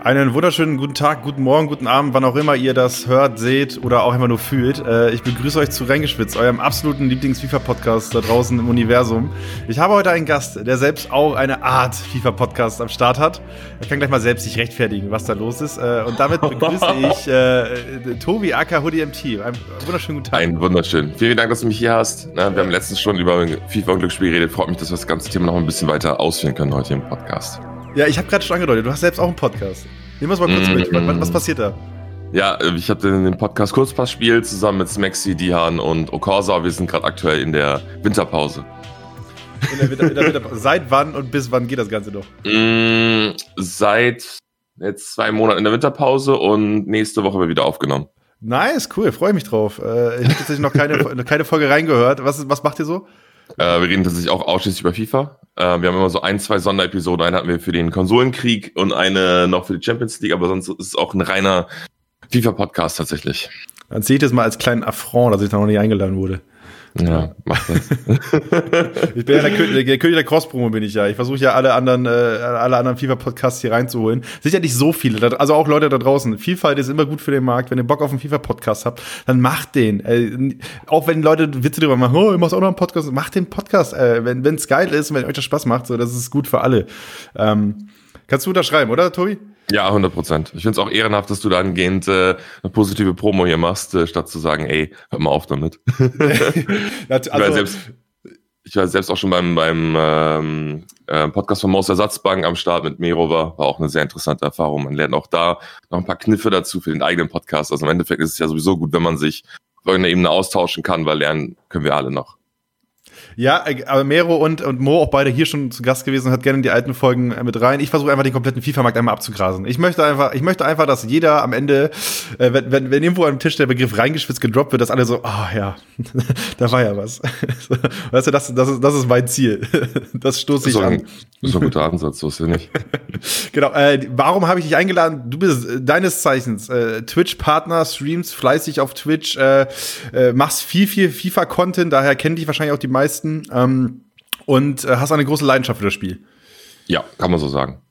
Einen wunderschönen guten Tag, guten Morgen, guten Abend, wann auch immer ihr das hört, seht oder auch immer nur fühlt. Äh, ich begrüße euch zu Reingeschwitzt, eurem absoluten Lieblings-FIFA-Podcast da draußen im Universum. Ich habe heute einen Gast, der selbst auch eine Art FIFA-Podcast am Start hat. Er kann gleich mal selbst sich rechtfertigen, was da los ist. Äh, und damit begrüße ich äh, Tobi Aka Hoodie MT. Einen wunderschönen guten Tag. Einen wunderschönen. Vielen Dank, dass du mich hier hast. Wir haben letztens schon über FIFA und Glücksspiel geredet. Freut mich, dass wir das ganze Thema noch ein bisschen weiter ausführen können heute im Podcast. Ja, ich habe gerade schon angedeutet, du hast selbst auch einen Podcast. Nehmen wir es mal kurz mm -hmm. mit. Was, passiert da? Ja, ich habe den Podcast Kurzpassspiel zusammen mit Smexy, Dihan und Okorsa. Wir sind gerade aktuell in der Winterpause. In der Winter, in der Winterpause. Seit wann und bis wann geht das Ganze noch? Mm, seit jetzt zwei Monaten in der Winterpause und nächste Woche wird wieder aufgenommen. Nice, cool, freue mich drauf. Äh, ich habe tatsächlich noch keine, keine Folge reingehört. Was, was macht ihr so? Äh, wir reden tatsächlich auch ausschließlich über FIFA. Äh, wir haben immer so ein, zwei Sonderepisoden. Eine hatten wir für den Konsolenkrieg und eine noch für die Champions League, aber sonst ist es auch ein reiner FIFA-Podcast tatsächlich. Dann sehe ich das mal als kleinen Affront, dass ich da noch nicht eingeladen wurde. Ja, mach das. ich bin ja der, König der, König der Cross-Promo bin ich ja. Ich versuche ja alle anderen, äh, alle anderen FIFA-Podcasts hier reinzuholen. Sicher nicht so viele, also auch Leute da draußen. Vielfalt ist immer gut für den Markt. Wenn ihr Bock auf einen FIFA-Podcast habt, dann macht den. Äh, auch wenn Leute Witze darüber machen, oh, ihr macht auch noch einen Podcast, macht den Podcast. Äh, wenn es geil ist und wenn euch das Spaß macht, so, das ist gut für alle. Ähm, kannst du unterschreiben, oder, Tobi? Ja, 100 Prozent. Ich finde es auch ehrenhaft, dass du da angehend äh, eine positive Promo hier machst, äh, statt zu sagen, ey, hör mal auf damit. also, ich, war selbst, ich war selbst auch schon beim, beim ähm, äh, Podcast von Maus Ersatzbank am Start mit Merova. War auch eine sehr interessante Erfahrung. Man lernt auch da noch ein paar Kniffe dazu für den eigenen Podcast. Also im Endeffekt ist es ja sowieso gut, wenn man sich auf irgendeiner Ebene austauschen kann, weil lernen können wir alle noch. Ja, äh, aber Mero und, und Mo auch beide hier schon zu Gast gewesen, hat gerne in die alten Folgen äh, mit rein. Ich versuche einfach den kompletten FIFA-Markt einmal abzugrasen. Ich möchte einfach, ich möchte einfach, dass jeder am Ende, äh, wenn, wenn, wenn irgendwo am Tisch der Begriff reingeschwitzt gedroppt wird, dass alle so, ah oh, ja, da war ja was. weißt du, das, das, ist, das ist mein Ziel. das stoße ich so an. Das ist ein guter Ansatz, so ist ja nicht. genau, äh, warum habe ich dich eingeladen? Du bist äh, deines Zeichens äh, Twitch-Partner, streamst fleißig auf Twitch, äh, äh, machst viel, viel FIFA-Content, daher kennen dich wahrscheinlich auch die meisten Ähm, und äh, hast eine große Leidenschaft für das Spiel. Ja, kann man so sagen.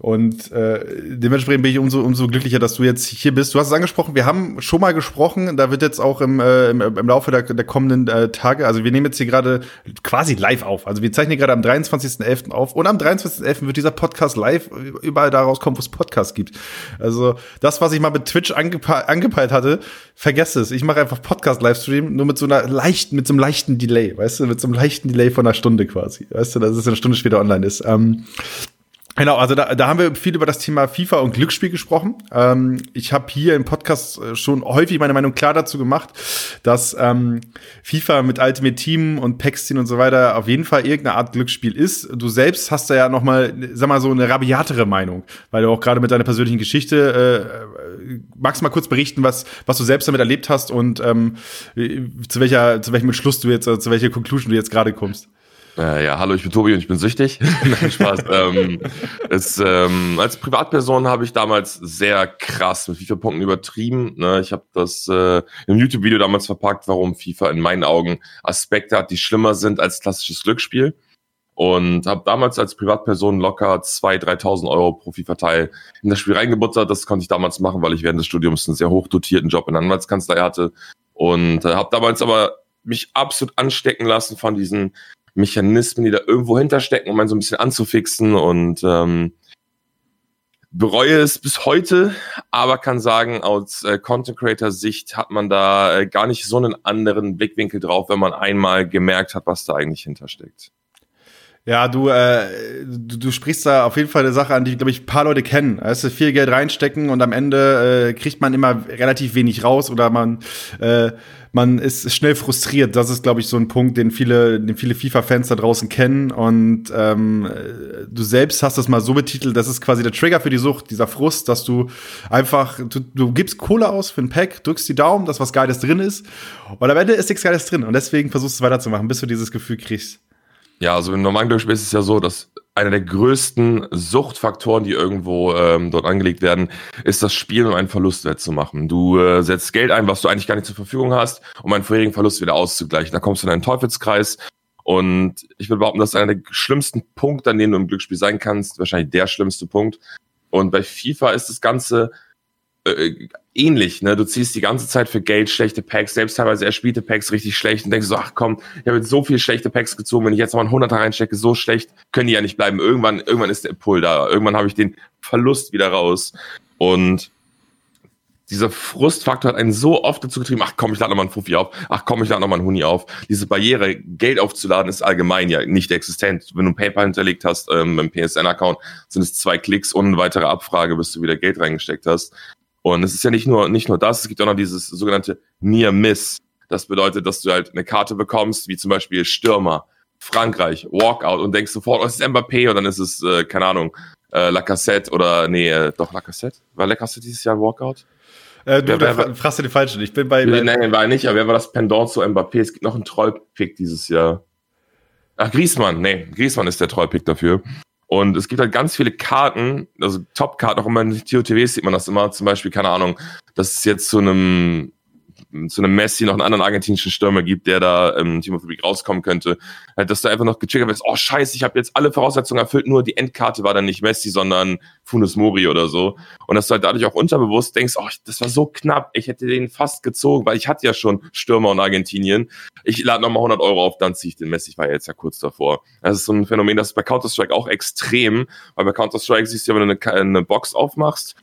Und äh, dementsprechend bin ich umso, umso glücklicher, dass du jetzt hier bist. Du hast es angesprochen, wir haben schon mal gesprochen. Da wird jetzt auch im, äh, im, im Laufe der, der kommenden äh, Tage, also wir nehmen jetzt hier gerade quasi live auf. Also wir zeichnen gerade am 23.11. auf. Und am 23.11. wird dieser Podcast live überall daraus kommen, wo es Podcasts gibt. Also das, was ich mal mit Twitch angepe angepeilt hatte, vergesst es. Ich mache einfach Podcast-Livestream, nur mit so einer leichten, mit so einem leichten Delay, weißt du, mit so einem leichten Delay von einer Stunde quasi. Weißt du, dass es eine Stunde später online ist. Ähm, Genau, also da, da haben wir viel über das Thema FIFA und Glücksspiel gesprochen. Ähm, ich habe hier im Podcast äh, schon häufig meine Meinung klar dazu gemacht, dass ähm, FIFA mit Ultimate Team und Paxtin und so weiter auf jeden Fall irgendeine Art Glücksspiel ist. Du selbst hast da ja noch mal, sag mal so eine rabiatere Meinung, weil du auch gerade mit deiner persönlichen Geschichte äh, äh, magst mal kurz berichten, was was du selbst damit erlebt hast und ähm, zu welcher zu welchem Entschluss du jetzt, also zu welcher Conclusion du jetzt gerade kommst. Äh, ja, hallo, ich bin Tobi und ich bin süchtig. Nein, Spaß. ähm, es, ähm, als Privatperson habe ich damals sehr krass mit FIFA-Punkten übertrieben. Ne? Ich habe das äh, einem YouTube-Video damals verpackt, warum FIFA in meinen Augen Aspekte hat, die schlimmer sind als klassisches Glücksspiel. Und habe damals als Privatperson locker 2.000, 3.000 Euro pro FIFA-Teil in das Spiel reingebuttert. Das konnte ich damals machen, weil ich während des Studiums einen sehr hoch dotierten Job in der Anwaltskanzlei hatte. Und äh, habe damals aber mich absolut anstecken lassen von diesen Mechanismen, die da irgendwo hinterstecken, um einen so ein bisschen anzufixen und ähm, bereue es bis heute, aber kann sagen, aus äh, Content Creator Sicht hat man da äh, gar nicht so einen anderen Blickwinkel drauf, wenn man einmal gemerkt hat, was da eigentlich hintersteckt. Ja, du, äh, du, du sprichst da auf jeden Fall eine Sache an, die, glaube ich, paar Leute kennen. Also viel Geld reinstecken und am Ende äh, kriegt man immer relativ wenig raus oder man, äh, man ist schnell frustriert. Das ist, glaube ich, so ein Punkt, den viele, den viele FIFA-Fans da draußen kennen. Und ähm, du selbst hast das mal so betitelt, das ist quasi der Trigger für die Sucht, dieser Frust, dass du einfach, du, du gibst Kohle aus für ein Pack, drückst die Daumen, dass was Geiles drin ist. Und am Ende ist nichts Geiles drin. Und deswegen versuchst du es weiterzumachen, bis du dieses Gefühl kriegst. Ja, also im normalen Glücksspiel ist es ja so, dass einer der größten Suchtfaktoren, die irgendwo ähm, dort angelegt werden, ist das Spielen, um einen Verlust wettzumachen. Du äh, setzt Geld ein, was du eigentlich gar nicht zur Verfügung hast, um einen vorherigen Verlust wieder auszugleichen. Da kommst du in einen Teufelskreis. Und ich würde behaupten, das ist einer der schlimmsten Punkte, an denen du im Glücksspiel sein kannst. Wahrscheinlich der schlimmste Punkt. Und bei FIFA ist das Ganze äh, ähnlich, ne? Du ziehst die ganze Zeit für Geld schlechte Packs, selbst teilweise erspielte Packs richtig schlecht und denkst so, ach komm, ich habe jetzt so viel schlechte Packs gezogen, wenn ich jetzt noch einen 100er reinstecke, so schlecht können die ja nicht bleiben. Irgendwann, irgendwann ist der Pull da. Irgendwann habe ich den Verlust wieder raus. Und dieser Frustfaktor hat einen so oft dazu getrieben, ach komm, ich lade nochmal einen Fuffi auf, ach komm, ich lade nochmal einen Huni auf. Diese Barriere, Geld aufzuladen, ist allgemein ja nicht existent. Wenn du ein PayPal hinterlegt hast, ähm, im PSN-Account, sind es zwei Klicks und eine weitere Abfrage, bis du wieder Geld reingesteckt hast. Und es ist ja nicht nur, nicht nur das, es gibt auch noch dieses sogenannte Near Miss. Das bedeutet, dass du halt eine Karte bekommst, wie zum Beispiel Stürmer, Frankreich, Walkout und denkst sofort, oh, es ist Mbappé und dann ist es, äh, keine Ahnung, äh, Lacassette oder, nee, äh, doch Lacassette? War Lacassette dieses Jahr Walkout? Äh, du, wer, wer, fragst du den falschen. Ich bin bei. Nee, nein, war nicht, aber wer war das Pendant zu Mbappé? Es gibt noch einen Trollpick dieses Jahr. Ach, Griesmann, nee, Griesmann ist der Trollpick dafür. Und es gibt halt ganz viele Karten, also Top-Karten, auch immer in TOTWs sieht man das immer, zum Beispiel, keine Ahnung, dass es jetzt zu einem zu einem Messi noch einen anderen argentinischen Stürmer gibt, der da ähm, Team of the Week rauskommen könnte, halt, dass du einfach noch getriggert wirst, oh scheiße, ich habe jetzt alle Voraussetzungen erfüllt, nur die Endkarte war dann nicht Messi, sondern Funes Mori oder so. Und dass du halt dadurch auch unterbewusst denkst, oh, das war so knapp, ich hätte den fast gezogen, weil ich hatte ja schon Stürmer und Argentinien. Ich lade nochmal 100 Euro auf, dann ziehe ich den Messi, ich war ja jetzt ja kurz davor. Das ist so ein Phänomen, das ist bei Counter-Strike auch extrem, weil bei Counter-Strike siehst du ja, wenn du eine, eine Box aufmachst,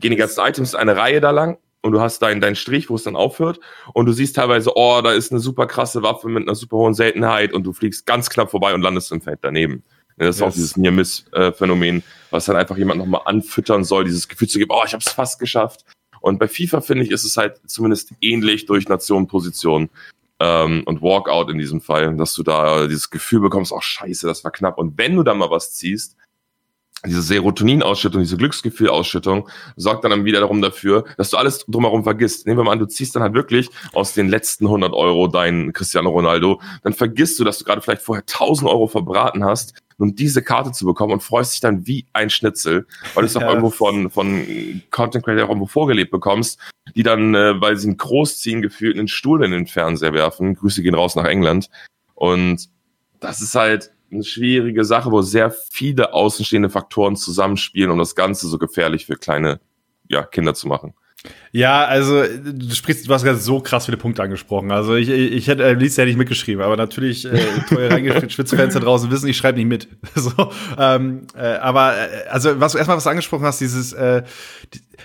gehen die ganzen Items eine Reihe da lang und du hast deinen deinen Strich, wo es dann aufhört und du siehst teilweise, oh, da ist eine super krasse Waffe mit einer super hohen Seltenheit und du fliegst ganz knapp vorbei und landest im Feld daneben. Das ist yes. auch dieses Near-Miss-Phänomen, was dann einfach jemand nochmal anfüttern soll, dieses Gefühl zu geben, oh, ich habe es fast geschafft. Und bei FIFA, finde ich, ist es halt zumindest ähnlich durch Nationenposition ähm, und Walkout in diesem Fall, dass du da dieses Gefühl bekommst, oh scheiße, das war knapp. Und wenn du da mal was ziehst, diese Serotoninausschüttung, diese Glücksgefühlausschüttung sorgt dann wieder darum dafür, dass du alles drumherum vergisst. Nehmen wir mal an, du ziehst dann halt wirklich aus den letzten 100 Euro deinen Cristiano Ronaldo, dann vergisst du, dass du gerade vielleicht vorher 1000 Euro verbraten hast, um diese Karte zu bekommen und freust dich dann wie ein Schnitzel, weil du es auch ja. irgendwo von, von Content Creator irgendwo vorgelebt bekommst, die dann, äh, weil sie einen Großziehen gefühlt einen Stuhl in den Fernseher werfen. Grüße gehen raus nach England. Und das ist halt, eine schwierige Sache, wo sehr viele außenstehende Faktoren zusammenspielen, um das Ganze so gefährlich für kleine ja, Kinder zu machen. Ja, also du sprichst, du hast gerade so krass viele Punkte angesprochen. Also ich, ich hätte am liebsten ja nicht mitgeschrieben, aber natürlich äh, teuer reingeschwitzte Fans da draußen wissen, ich schreibe nicht mit. so, ähm, äh, aber äh, also was erstmal was du angesprochen hast, dieses äh,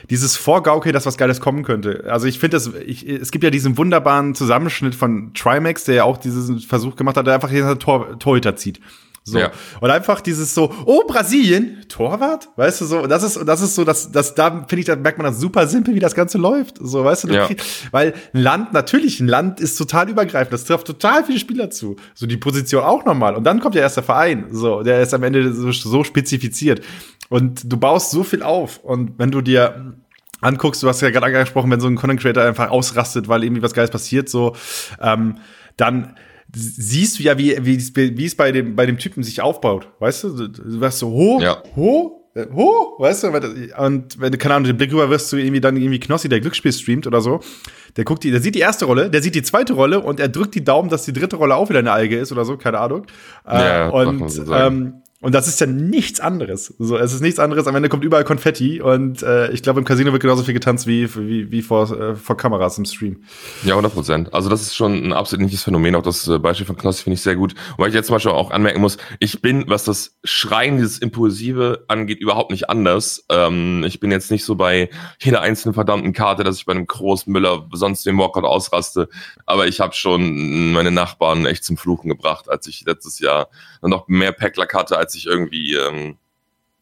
dieses Vorgaukeln, dass was Geiles kommen könnte. Also ich finde das, ich, es gibt ja diesen wunderbaren Zusammenschnitt von Trimax, der ja auch diesen Versuch gemacht hat, der einfach hier Tor, Torhüter zieht. So. Ja. Und einfach dieses so, oh, Brasilien, Torwart, weißt du so, das ist, das ist so, das, das, da finde ich, da merkt man das super simpel, wie das Ganze läuft. So, weißt du, ja. krieg, weil ein Land, natürlich, ein Land ist total übergreifend, das trifft total viele Spieler zu. So die Position auch nochmal. Und dann kommt ja erst der Verein, so, der ist am Ende so, so spezifiziert. Und du baust so viel auf. Und wenn du dir anguckst, du hast ja gerade angesprochen, wenn so ein Content Creator einfach ausrastet, weil irgendwie was Geiles passiert, so, ähm, dann, siehst du ja, wie, wie, wie es bei dem, bei dem Typen sich aufbaut. Weißt du, du wirst so hoch, ja. hoch, äh, hoch, weißt du, und wenn du, keine Ahnung, den Blick rüber wirst du irgendwie dann irgendwie Knossi, der Glücksspiel streamt oder so, der guckt die, der sieht die erste Rolle, der sieht die zweite Rolle und er drückt die Daumen, dass die dritte Rolle auch wieder eine Alge ist oder so, keine Ahnung. Ja, äh, und ähm, und das ist ja nichts anderes. So, es ist nichts anderes. Am Ende kommt überall Konfetti und äh, ich glaube, im Casino wird genauso viel getanzt wie, wie, wie vor, äh, vor Kameras im Stream. Ja, 100 Prozent. Also das ist schon ein absolut Phänomen. Auch das äh, Beispiel von Knossi finde ich sehr gut. Weil ich jetzt zum Beispiel auch anmerken muss, ich bin, was das Schreien, dieses Impulsive angeht, überhaupt nicht anders. Ähm, ich bin jetzt nicht so bei jeder einzelnen verdammten Karte, dass ich bei einem Großmüller sonst den Walkout ausraste. Aber ich habe schon meine Nachbarn echt zum Fluchen gebracht, als ich letztes Jahr noch mehr Packler hatte als ich irgendwie ähm,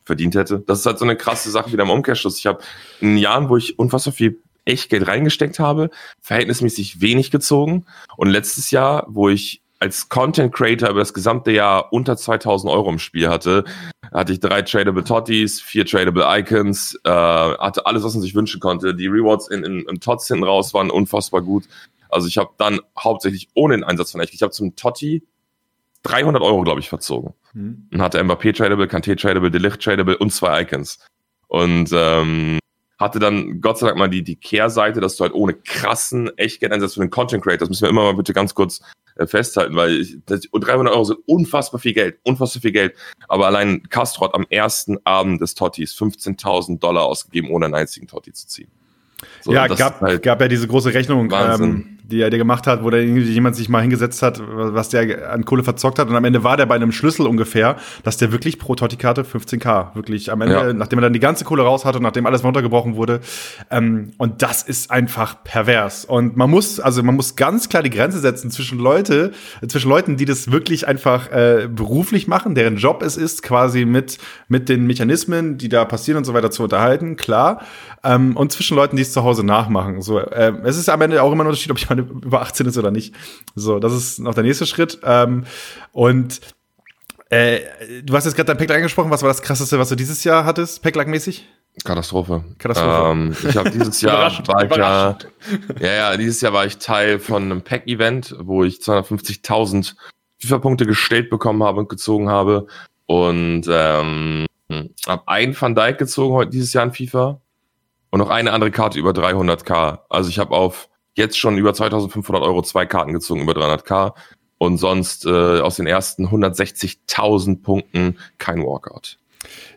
verdient hätte. Das ist halt so eine krasse Sache wieder im Umkehrschluss. Ich habe in Jahren, wo ich unfassbar viel Echtgeld reingesteckt habe, verhältnismäßig wenig gezogen. Und letztes Jahr, wo ich als Content Creator über das gesamte Jahr unter 2000 Euro im Spiel hatte, hatte ich drei tradable Totties, vier tradable Icons, äh, hatte alles, was man sich wünschen konnte. Die Rewards in, in, im Tots hinten raus waren unfassbar gut. Also ich habe dann hauptsächlich ohne den Einsatz von Echt, ich habe zum Totti 300 Euro, glaube ich, verzogen. Mhm. Und hatte Mbappé tradable, Kanté tradable, Delicht tradable und zwei Icons. Und ähm, hatte dann Gott sei Dank mal die, die Kehrseite, dass du halt ohne krassen Echtgeldeinsatz für den Content Creator, das müssen wir immer mal bitte ganz kurz äh, festhalten, weil ich, das, 300 Euro sind unfassbar viel Geld, unfassbar viel Geld. Aber allein Castro hat am ersten Abend des Tottis 15.000 Dollar ausgegeben, ohne einen einzigen Totti zu ziehen. So, ja, gab, halt gab ja diese große Rechnung, ähm, die er gemacht hat, wo da jemand sich mal hingesetzt hat, was der an Kohle verzockt hat. Und am Ende war der bei einem Schlüssel ungefähr, dass der wirklich pro Totti-Karte 15k, wirklich am Ende, ja. nachdem er dann die ganze Kohle raus hatte und nachdem alles runtergebrochen wurde. Ähm, und das ist einfach pervers. Und man muss, also man muss ganz klar die Grenze setzen zwischen Leute, zwischen Leuten, die das wirklich einfach äh, beruflich machen, deren Job es ist, quasi mit, mit den Mechanismen, die da passieren und so weiter zu unterhalten, klar. Ähm, und zwischen Leuten, die es zu Hause nachmachen. So, äh, es ist am Ende auch immer ein Unterschied, ob ich mal über 18 ist oder nicht. So, das ist noch der nächste Schritt. Ähm, und äh, du hast jetzt gerade dein Packlack angesprochen. Was war das krasseste, was du dieses Jahr hattest, Packlack-mäßig? Katastrophe. Katastrophe. Ähm, ich habe dieses Jahr war ich ja, ja, ja, dieses Jahr war ich Teil von einem Pack-Event, wo ich 250.000 FIFA-Punkte gestellt bekommen habe und gezogen habe und ähm, habe einen Van Dijk gezogen heute dieses Jahr in FIFA und noch eine andere Karte über 300k. Also ich habe auf jetzt schon über 2500 Euro zwei Karten gezogen über 300k und sonst äh, aus den ersten 160.000 Punkten kein Walkout.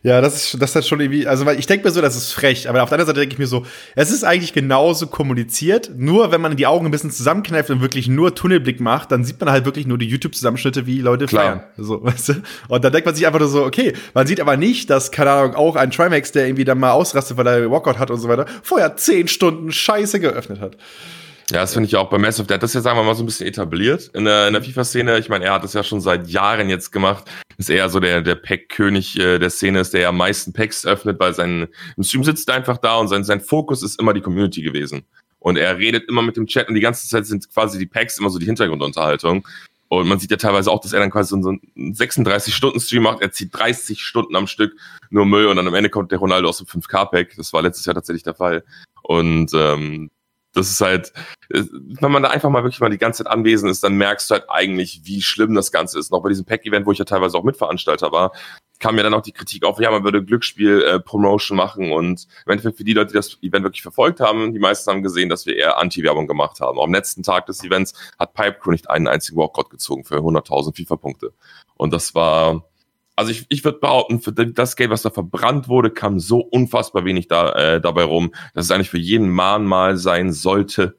Ja, das ist, das ist schon irgendwie, also weil ich denke mir so, das ist frech, aber auf der anderen Seite denke ich mir so, es ist eigentlich genauso kommuniziert, nur wenn man die Augen ein bisschen zusammenkneift und wirklich nur Tunnelblick macht, dann sieht man halt wirklich nur die YouTube-Zusammenschnitte, wie Leute Klar. feiern. So, weißt du? Und dann denkt man sich einfach nur so, okay, man sieht aber nicht, dass, keine Ahnung, auch ein Trimax, der irgendwie dann mal ausrastet, weil er Walkout hat und so weiter, vorher zehn Stunden Scheiße geöffnet hat. Ja, das finde ich auch bei Massive. Der hat das ja, sagen wir mal, so ein bisschen etabliert in der, in der FIFA-Szene. Ich meine, er hat das ja schon seit Jahren jetzt gemacht. Ist eher so der, der Pack-König äh, der Szene ist, der ja am meisten Packs öffnet, weil sein im Stream sitzt er einfach da und sein, sein Fokus ist immer die Community gewesen. Und er redet immer mit dem Chat und die ganze Zeit sind quasi die Packs immer so die Hintergrundunterhaltung. Und man sieht ja teilweise auch, dass er dann quasi so einen 36-Stunden-Stream macht. Er zieht 30 Stunden am Stück nur Müll und dann am Ende kommt der Ronaldo aus dem 5K-Pack. Das war letztes Jahr tatsächlich der Fall. Und ähm, das ist halt, äh, wenn man da einfach mal wirklich mal die ganze Zeit anwesend ist, dann merkst du halt eigentlich, wie schlimm das Ganze ist. Noch bei diesem Pack-Event, wo ich ja teilweise auch Mitveranstalter war, kam mir dann auch die Kritik auf, ja, man würde Glücksspiel-Promotion äh, machen und im Endeffekt für die Leute, die das Event wirklich verfolgt haben, die meisten haben gesehen, dass wir eher Anti-Werbung gemacht haben. Am letzten Tag des Events hat Pipecrew nicht einen einzigen Walkout gezogen für 100.000 FIFA-Punkte. Und das war, also ich, ich würde behaupten, für das Geld, was da verbrannt wurde, kam so unfassbar wenig da, äh, dabei rum, dass es eigentlich für jeden Mahnmal sein sollte,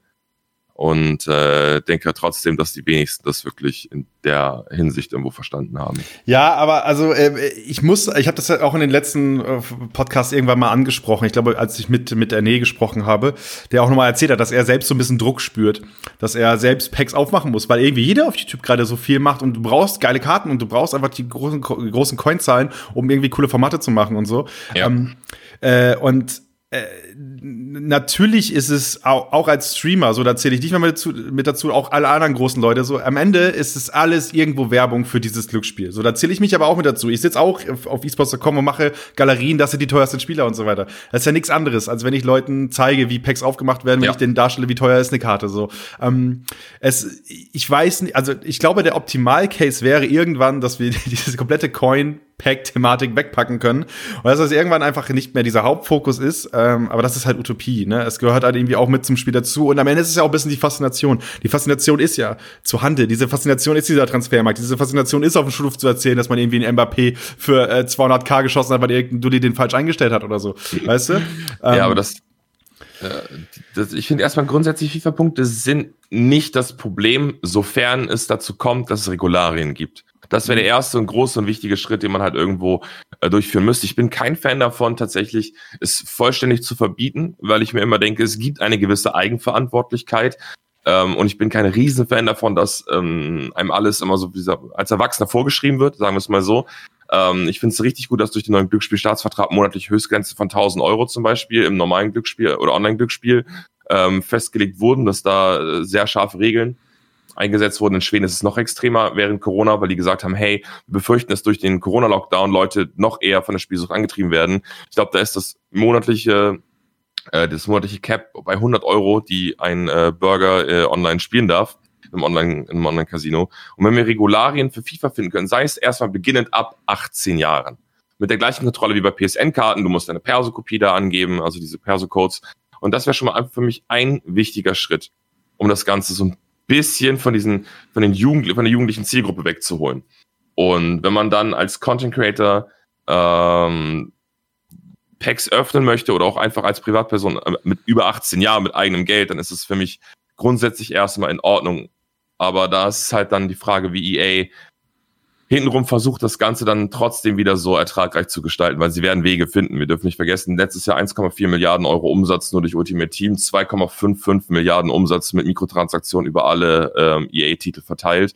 und äh, denke trotzdem, dass die wenigsten das wirklich in der Hinsicht irgendwo verstanden haben. Ja, aber also äh, ich muss, ich habe das ja auch in den letzten äh, Podcasts irgendwann mal angesprochen. Ich glaube, als ich mit mit Erne gesprochen habe, der auch nochmal erzählt hat, dass er selbst so ein bisschen Druck spürt, dass er selbst Packs aufmachen muss, weil irgendwie jeder auf YouTube gerade so viel macht und du brauchst geile Karten und du brauchst einfach die großen großen Coinzahlen, um irgendwie coole Formate zu machen und so. Ja. Ähm, äh, und äh, natürlich ist es auch, auch, als Streamer, so da zähle ich nicht mehr mit dazu, mit dazu, auch alle anderen großen Leute, so am Ende ist es alles irgendwo Werbung für dieses Glücksspiel. So, da zähle ich mich aber auch mit dazu. Ich sitze auch auf esports.com und mache Galerien, das sind die teuersten Spieler und so weiter. Das ist ja nichts anderes, als wenn ich Leuten zeige, wie Packs aufgemacht werden, wenn ja. ich denen darstelle, wie teuer ist eine Karte. So, ähm, es, ich weiß nicht, also ich glaube, der Optimal-Case wäre irgendwann, dass wir diese komplette Coin Pack-Thematik wegpacken können. Und dass das irgendwann einfach nicht mehr dieser Hauptfokus ist. Ähm, aber das ist halt Utopie. Ne? Es gehört halt irgendwie auch mit zum Spiel dazu. Und am Ende ist es ja auch ein bisschen die Faszination. Die Faszination ist ja zu Handel. Diese Faszination ist dieser Transfermarkt. Diese Faszination ist auf dem Schulhof zu erzählen, dass man irgendwie einen Mbappé für äh, 200k geschossen hat, weil irgendein Dulli den falsch eingestellt hat oder so. Weißt du? Ähm, ja, aber das, äh, das, ich finde erstmal grundsätzlich FIFA-Punkte sind nicht das Problem, sofern es dazu kommt, dass es Regularien gibt. Das wäre der erste und große und wichtige Schritt, den man halt irgendwo äh, durchführen müsste. Ich bin kein Fan davon, tatsächlich es vollständig zu verbieten, weil ich mir immer denke, es gibt eine gewisse Eigenverantwortlichkeit. Ähm, und ich bin kein Riesenfan davon, dass ähm, einem alles immer so als Erwachsener vorgeschrieben wird, sagen wir es mal so. Ähm, ich finde es richtig gut, dass durch den neuen Glücksspielstaatsvertrag monatlich Höchstgrenze von 1000 Euro zum Beispiel im normalen Glücksspiel oder Online-Glücksspiel ähm, festgelegt wurden, dass da äh, sehr scharfe Regeln eingesetzt wurden. In Schweden ist es noch extremer während Corona, weil die gesagt haben, hey, wir befürchten, dass durch den Corona-Lockdown Leute noch eher von der Spielsucht angetrieben werden. Ich glaube, da ist das monatliche äh, das monatliche Cap bei 100 Euro, die ein äh, Burger äh, online spielen darf im Online, im Online-Casino. Und wenn wir Regularien für FIFA finden können, sei es erstmal beginnend ab 18 Jahren. Mit der gleichen Kontrolle wie bei PSN-Karten, du musst deine Perso-Kopie da angeben, also diese Perso-Codes. Und das wäre schon mal für mich ein wichtiger Schritt, um das Ganze so ein bisschen von diesen, von den Jugend, von der jugendlichen Zielgruppe wegzuholen. Und wenn man dann als Content Creator ähm, Packs öffnen möchte oder auch einfach als Privatperson äh, mit über 18 Jahren mit eigenem Geld, dann ist es für mich grundsätzlich erstmal in Ordnung. Aber da ist halt dann die Frage, wie EA hintenrum versucht, das Ganze dann trotzdem wieder so ertragreich zu gestalten, weil sie werden Wege finden. Wir dürfen nicht vergessen, letztes Jahr 1,4 Milliarden Euro Umsatz nur durch Ultimate Team, 2,55 Milliarden Umsatz mit Mikrotransaktionen über alle ähm, EA-Titel verteilt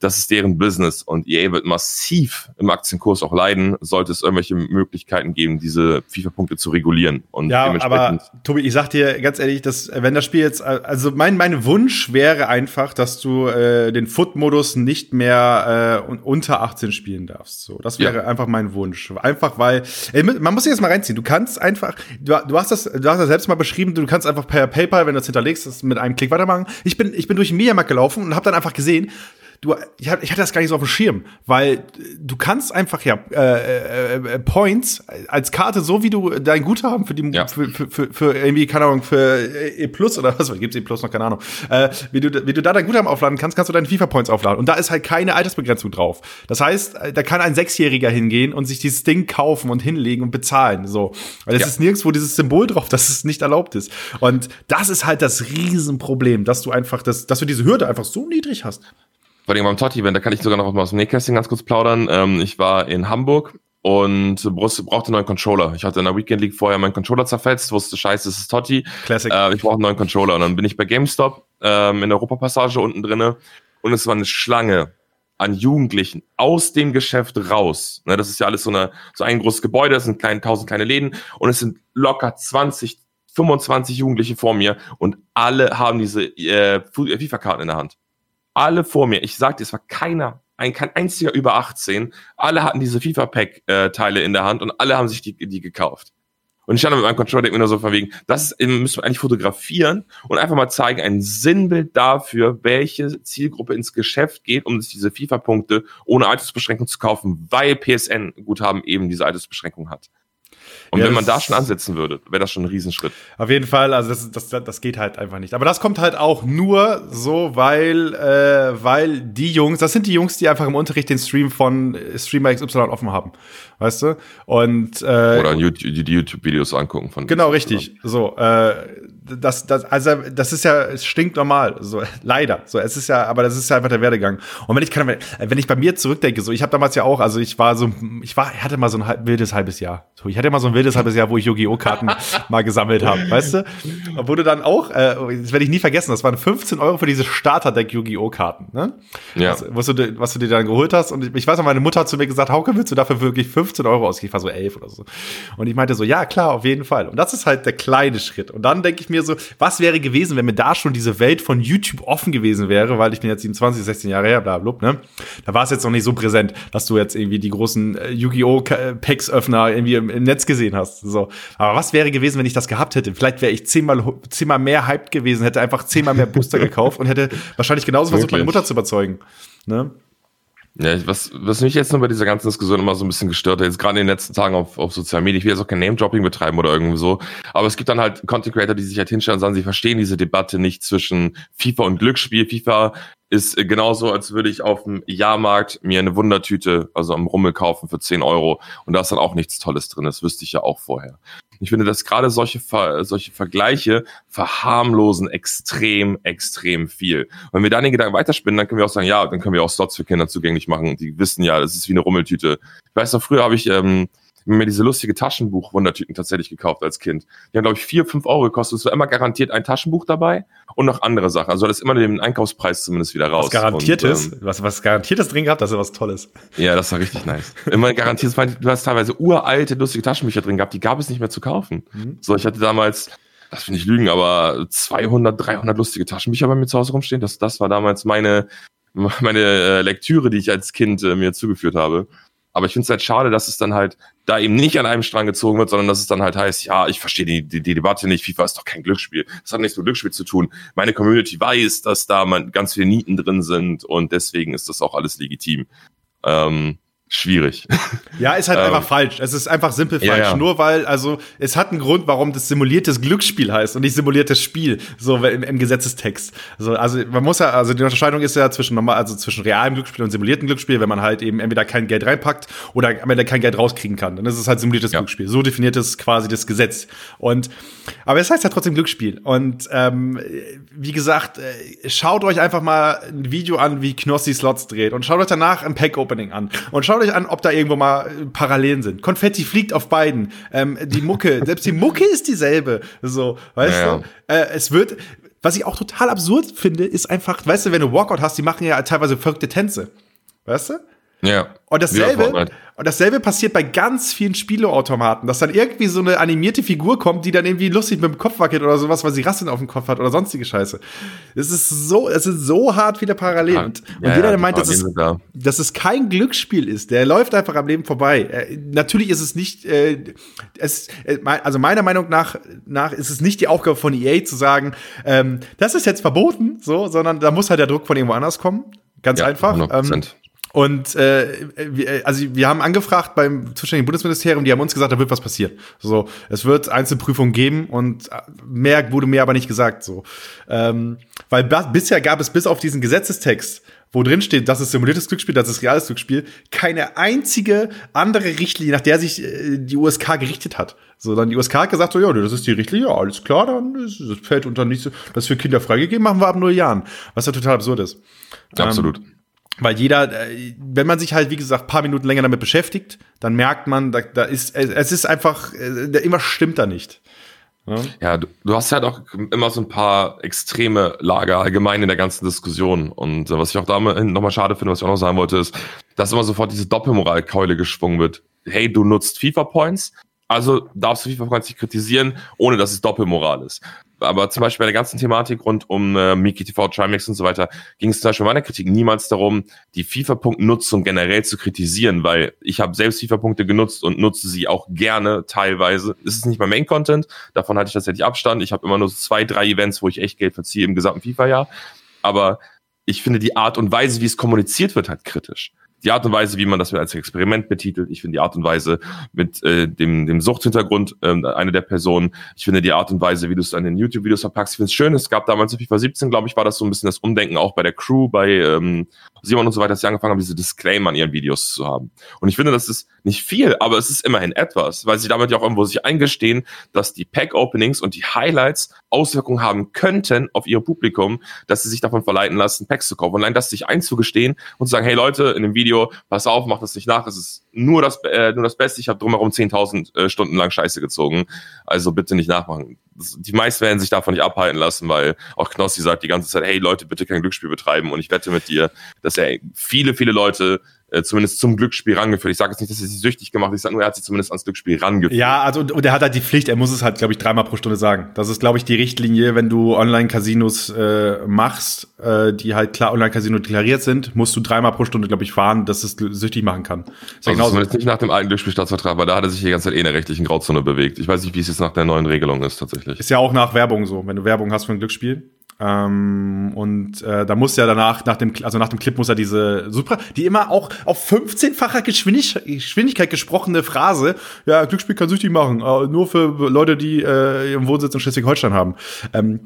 das ist deren Business und EA wird massiv im Aktienkurs auch leiden, sollte es irgendwelche Möglichkeiten geben, diese FIFA-Punkte zu regulieren. Und ja, aber Tobi, ich sag dir ganz ehrlich, dass wenn das Spiel jetzt, also mein, mein Wunsch wäre einfach, dass du äh, den Foot-Modus nicht mehr äh, unter 18 spielen darfst. So, das wäre ja. einfach mein Wunsch. Einfach weil, ey, man muss sich jetzt mal reinziehen. Du kannst einfach, du, du hast das, du hast das selbst mal beschrieben, du kannst einfach per PayPal, wenn du das hinterlegst, das mit einem Klick weitermachen. Ich bin, ich bin durch den Mediamarkt gelaufen und habe dann einfach gesehen, du, ich, hatte, das gar nicht so auf dem Schirm, weil du kannst einfach ja äh, äh, äh, Points als Karte, so wie du dein Guthaben für die ja. für, für, für, für irgendwie, keine Ahnung, für E Plus oder was, gibt's E Plus noch, keine Ahnung, äh, wie, du, wie du da dein Guthaben aufladen kannst, kannst du deine FIFA-Points aufladen. Und da ist halt keine Altersbegrenzung drauf. Das heißt, da kann ein Sechsjähriger hingehen und sich dieses Ding kaufen und hinlegen und bezahlen. So. Weil es ja. ist nirgendwo dieses Symbol drauf, dass es nicht erlaubt ist. Und das ist halt das Riesenproblem, dass du einfach das, dass du diese Hürde einfach so niedrig hast vor allem beim Totti-Event, da kann ich sogar noch mal aus dem Nähkästchen ganz kurz plaudern. Ähm, ich war in Hamburg und brauchte einen neuen Controller. Ich hatte in der Weekend League vorher meinen Controller zerfetzt, wusste, scheiße, es ist Totti. Classic. Äh, ich brauche einen neuen Controller. Und dann bin ich bei GameStop ähm, in der Europapassage unten drinne und es war eine Schlange an Jugendlichen aus dem Geschäft raus. Ne, das ist ja alles so, eine, so ein großes Gebäude, es sind klein, tausend kleine Läden und es sind locker 20, 25 Jugendliche vor mir und alle haben diese äh, FIFA-Karten in der Hand alle vor mir, ich sagte, es war keiner, ein, kein einziger über 18, alle hatten diese FIFA-Pack-Teile in der Hand und alle haben sich die, die gekauft. Und ich stand mit meinem Controller, denke mir nur so von wegen, das müssen wir eigentlich fotografieren und einfach mal zeigen, ein Sinnbild dafür, welche Zielgruppe ins Geschäft geht, um sich diese FIFA-Punkte ohne Altersbeschränkung zu kaufen, weil PSN-Guthaben eben diese Altersbeschränkung hat. Und ja, wenn man da schon ansetzen würde, wäre das schon ein Riesenschritt. Auf jeden Fall, also das, das, das geht halt einfach nicht. Aber das kommt halt auch nur so, weil, äh, weil die Jungs, das sind die Jungs, die einfach im Unterricht den Stream von Streamer XY offen haben. Weißt du? Und äh, Oder YouTube, die YouTube-Videos angucken von Genau, richtig. So, äh, das, das, also das ist ja, es stinkt normal, so leider. So, es ist ja, aber das ist ja einfach der Werdegang. Und wenn ich kann, wenn ich bei mir zurückdenke, so, ich habe damals ja auch, also ich war so, ich war, ich hatte mal so ein halb, wildes halbes Jahr. So, ich hatte mal so ein wildes halbes Jahr, wo ich Yu-Gi-Oh! Karten mal gesammelt habe, weißt du? Und wurde dann auch, äh, das werde ich nie vergessen, das waren 15 Euro für diese Starter-Deck Yu-Gi-Oh! Karten, ne? Ja. Was, was, du, was du dir dann geholt hast. Und ich, ich weiß noch, meine Mutter hat zu mir gesagt, Hauke, willst du dafür wirklich 15 Euro ausgeben? Ich war so elf oder so. Und ich meinte so, ja, klar, auf jeden Fall. Und das ist halt der kleine Schritt. Und dann denke ich mir so, was wäre gewesen, wenn mir da schon diese Welt von YouTube offen gewesen wäre, weil ich bin jetzt 27, 16 Jahre her, bla, bla, ne? Da war es jetzt noch nicht so präsent, dass du jetzt irgendwie die großen äh, Yu-Gi-Oh! Packs-Öffner irgendwie im, im Netz gesehen hast. So. Aber was wäre gewesen, wenn ich das gehabt hätte? Vielleicht wäre ich zehnmal, zehnmal mehr hyped gewesen, hätte einfach zehnmal mehr Booster gekauft und hätte wahrscheinlich genauso versucht, meine Mutter zu überzeugen. Ne? Ja, was, was mich jetzt nur bei dieser ganzen Diskussion immer so ein bisschen gestört hat, jetzt gerade in den letzten Tagen auf, auf sozialen Medien, ich will jetzt auch kein Name-Dropping betreiben oder irgendwie so, aber es gibt dann halt Content Creator, die sich halt hinstellen und sagen, sie verstehen diese Debatte nicht zwischen FIFA und Glücksspiel. FIFA ist genauso, als würde ich auf dem Jahrmarkt mir eine Wundertüte, also am Rummel kaufen für 10 Euro und da ist dann auch nichts Tolles drin, das wüsste ich ja auch vorher. Ich finde, dass gerade solche, Ver solche Vergleiche verharmlosen extrem, extrem viel. Wenn wir da den Gedanken weiterspinnen, dann können wir auch sagen, ja, dann können wir auch Slots für Kinder zugänglich machen. Die wissen ja, das ist wie eine Rummeltüte. Ich weiß noch, früher habe ich ähm, mir diese lustige Taschenbuch-Wundertüten tatsächlich gekauft als Kind. Die haben, glaube ich, vier, fünf Euro gekostet. Es war immer garantiert ein Taschenbuch dabei und noch andere Sachen. Also das ist immer den Einkaufspreis zumindest wieder raus. Was garantiertes, ähm, was, was garantiertes drin gehabt, das ist was Tolles. Ja, das war richtig nice. Immer garantiert, du hast teilweise uralte, lustige Taschenbücher drin gehabt, die gab es nicht mehr zu kaufen. Mhm. So, ich hatte damals, das finde ich lügen, aber 200, 300 lustige Taschenbücher bei mir zu Hause rumstehen. Das, das war damals meine, meine äh, Lektüre, die ich als Kind äh, mir zugeführt habe. Aber ich finde es halt schade, dass es dann halt da eben nicht an einem Strang gezogen wird, sondern dass es dann halt heißt, ja, ich verstehe die, die, die Debatte nicht, FIFA ist doch kein Glücksspiel. Das hat nichts mit Glücksspiel zu tun. Meine Community weiß, dass da man ganz viele Nieten drin sind und deswegen ist das auch alles legitim. Ähm, schwierig. Ja, ist halt ähm, einfach falsch. Es ist einfach simpel falsch. Ja, ja. Nur weil, also, es hat einen Grund, warum das simuliertes Glücksspiel heißt und nicht simuliertes Spiel, so im, im Gesetzestext. So, also, man muss ja, also die Unterscheidung ist ja zwischen normal, also zwischen realem Glücksspiel und simuliertem Glücksspiel, wenn man halt eben entweder kein Geld reinpackt oder am Ende kein Geld rauskriegen kann. Dann ist es halt simuliertes ja. Glücksspiel. So definiert es quasi das Gesetz. Und, aber es heißt ja trotzdem Glücksspiel. Und, ähm, wie gesagt, äh, schaut euch einfach mal ein Video an, wie Knossi Slots dreht und schaut euch danach ein Pack-Opening an und schaut euch an, ob da irgendwo mal äh, Parallelen sind. Konfetti fliegt auf beiden. Ähm, die Mucke, selbst die Mucke ist dieselbe. So, weißt ja, du? Äh, es wird, was ich auch total absurd finde, ist einfach, weißt du, wenn du Walkout hast, die machen ja teilweise verrückte Tänze. Weißt du? Ja. Und dasselbe, und dasselbe passiert bei ganz vielen Spieleautomaten, dass dann irgendwie so eine animierte Figur kommt, die dann irgendwie lustig mit dem Kopf wackelt oder sowas, weil sie Rasseln auf dem Kopf hat oder sonstige Scheiße. Es ist so, es ist so hart viele Parallelen. Ja, und ja, jeder, der meint, dass es, da. dass es kein Glücksspiel ist, der läuft einfach am Leben vorbei. Äh, natürlich ist es nicht, äh, es, äh, also meiner Meinung nach, nach ist es nicht die Aufgabe von EA zu sagen, ähm, das ist jetzt verboten, so, sondern da muss halt der Druck von irgendwo anders kommen. Ganz ja, einfach. 100%. Ähm, und äh, wir, also wir haben angefragt beim zuständigen Bundesministerium, die haben uns gesagt, da wird was passieren. So, es wird Einzelprüfungen geben und mehr wurde mir aber nicht gesagt. So, ähm, weil bisher gab es bis auf diesen Gesetzestext, wo drin steht, das ist simuliertes Glücksspiel, das ist reales Glücksspiel, keine einzige andere Richtlinie, nach der sich äh, die USK gerichtet hat. So, dann die USK hat gesagt, so, ja, das ist die Richtlinie, alles klar, dann ist, das fällt unter nicht so, das für Kinder freigegeben, machen wir ab null Jahren. Was ja total absurd ist. Absolut. Ähm, weil jeder, äh, wenn man sich halt, wie gesagt, paar Minuten länger damit beschäftigt, dann merkt man, da, da ist, es ist einfach, äh, immer stimmt da nicht. Ja, ja du, du, hast halt auch immer so ein paar extreme Lager allgemein in der ganzen Diskussion. Und äh, was ich auch da nochmal schade finde, was ich auch noch sagen wollte, ist, dass immer sofort diese Doppelmoralkeule geschwungen wird. Hey, du nutzt FIFA-Points, also darfst du FIFA Points nicht kritisieren, ohne dass es Doppelmoral ist aber zum Beispiel bei der ganzen Thematik rund um äh, Miki TV, Trimax und so weiter ging es zum Beispiel in meiner Kritik niemals darum, die FIFA-Punktnutzung generell zu kritisieren, weil ich habe selbst FIFA-Punkte genutzt und nutze sie auch gerne teilweise. Es ist nicht mein Main-Content, davon hatte ich tatsächlich Abstand. Ich habe immer nur so zwei, drei Events, wo ich echt Geld verziehe im gesamten FIFA-Jahr. Aber ich finde die Art und Weise, wie es kommuniziert wird, halt kritisch die Art und Weise, wie man das als Experiment betitelt. Ich finde die Art und Weise mit äh, dem, dem Suchthintergrund äh, eine der Personen. Ich finde die Art und Weise, wie du es an den YouTube-Videos verpackst. Ich finde es schön. Es gab damals FIFA 17, glaube ich, war das so ein bisschen das Umdenken auch bei der Crew, bei ähm, Simon und so weiter, dass sie angefangen haben, diese Disclaimer an ihren Videos zu haben. Und ich finde, das ist nicht viel, aber es ist immerhin etwas, weil sie damit ja auch irgendwo sich eingestehen, dass die Pack-Openings und die Highlights Auswirkungen haben könnten auf ihr Publikum, dass sie sich davon verleiten lassen, Packs zu kaufen. Und allein das sich einzugestehen und zu sagen, hey Leute, in dem Video, pass auf, macht das nicht nach, es ist nur das, äh, nur das Beste, ich habe drumherum 10.000 äh, Stunden lang Scheiße gezogen, also bitte nicht nachmachen. Das, die meisten werden sich davon nicht abhalten lassen, weil auch Knossi sagt die ganze Zeit, hey Leute, bitte kein Glücksspiel betreiben. Und ich wette mit dir, dass er viele, viele Leute äh, zumindest zum Glücksspiel rangeführt. Ich sage jetzt nicht, dass er sie süchtig gemacht hat, ich sage nur, er hat sie zumindest ans Glücksspiel rangeführt. Ja, also und, und er hat halt die Pflicht, er muss es halt, glaube ich, dreimal pro Stunde sagen. Das ist, glaube ich, die Richtlinie, wenn du Online-Casinos äh, machst, äh, die halt klar Online-Casino deklariert sind, musst du dreimal pro Stunde, glaube ich, fahren, dass es süchtig machen kann. Das also zumindest nicht nach dem alten Glücksspielstaatsvertrag, weil da hat er sich die ganze Zeit eh in der rechtlichen Grauzone bewegt. Ich weiß nicht, wie es jetzt nach der neuen Regelung ist tatsächlich. Ist ja auch nach Werbung so. Wenn du Werbung hast für ein Glücksspiel, ähm, und äh, da muss ja danach, nach dem, also nach dem Clip muss er diese super, die immer auch auf 15-facher Geschwindig Geschwindigkeit gesprochene Phrase, ja, Glücksspiel kann süchtig machen, äh, nur für Leute, die äh, ihren Wohnsitz in Schleswig-Holstein haben. Ähm,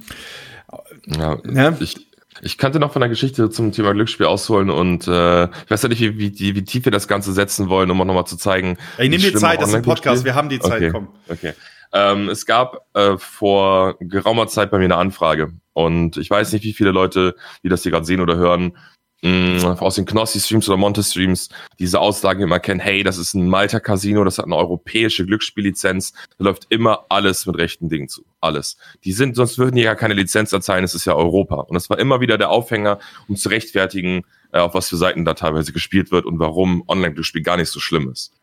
ja, ja, ich, ich kannte noch von der Geschichte zum Thema Glücksspiel ausholen und äh, ich weiß ja nicht, wie, wie, wie tief wir das Ganze setzen wollen, um auch nochmal zu zeigen. Ich nehme die Zeit, das ist ein Podcast, wir haben die Zeit, okay. komm. Okay. Ähm, es gab äh, vor geraumer Zeit bei mir eine Anfrage und ich weiß nicht, wie viele Leute, die das hier gerade sehen oder hören, mh, mm, aus den Knossi-Streams oder Monte-Streams diese Aussagen immer kennen, hey, das ist ein Malta-Casino, das hat eine europäische Glücksspiellizenz, da läuft immer alles mit rechten Dingen zu. Alles. Die sind, sonst würden die ja keine Lizenz erzahlen, es ist ja Europa. Und das war immer wieder der Aufhänger, um zu rechtfertigen, äh, auf was für Seiten da teilweise gespielt wird und warum Online-Glücksspiel gar nicht so schlimm ist.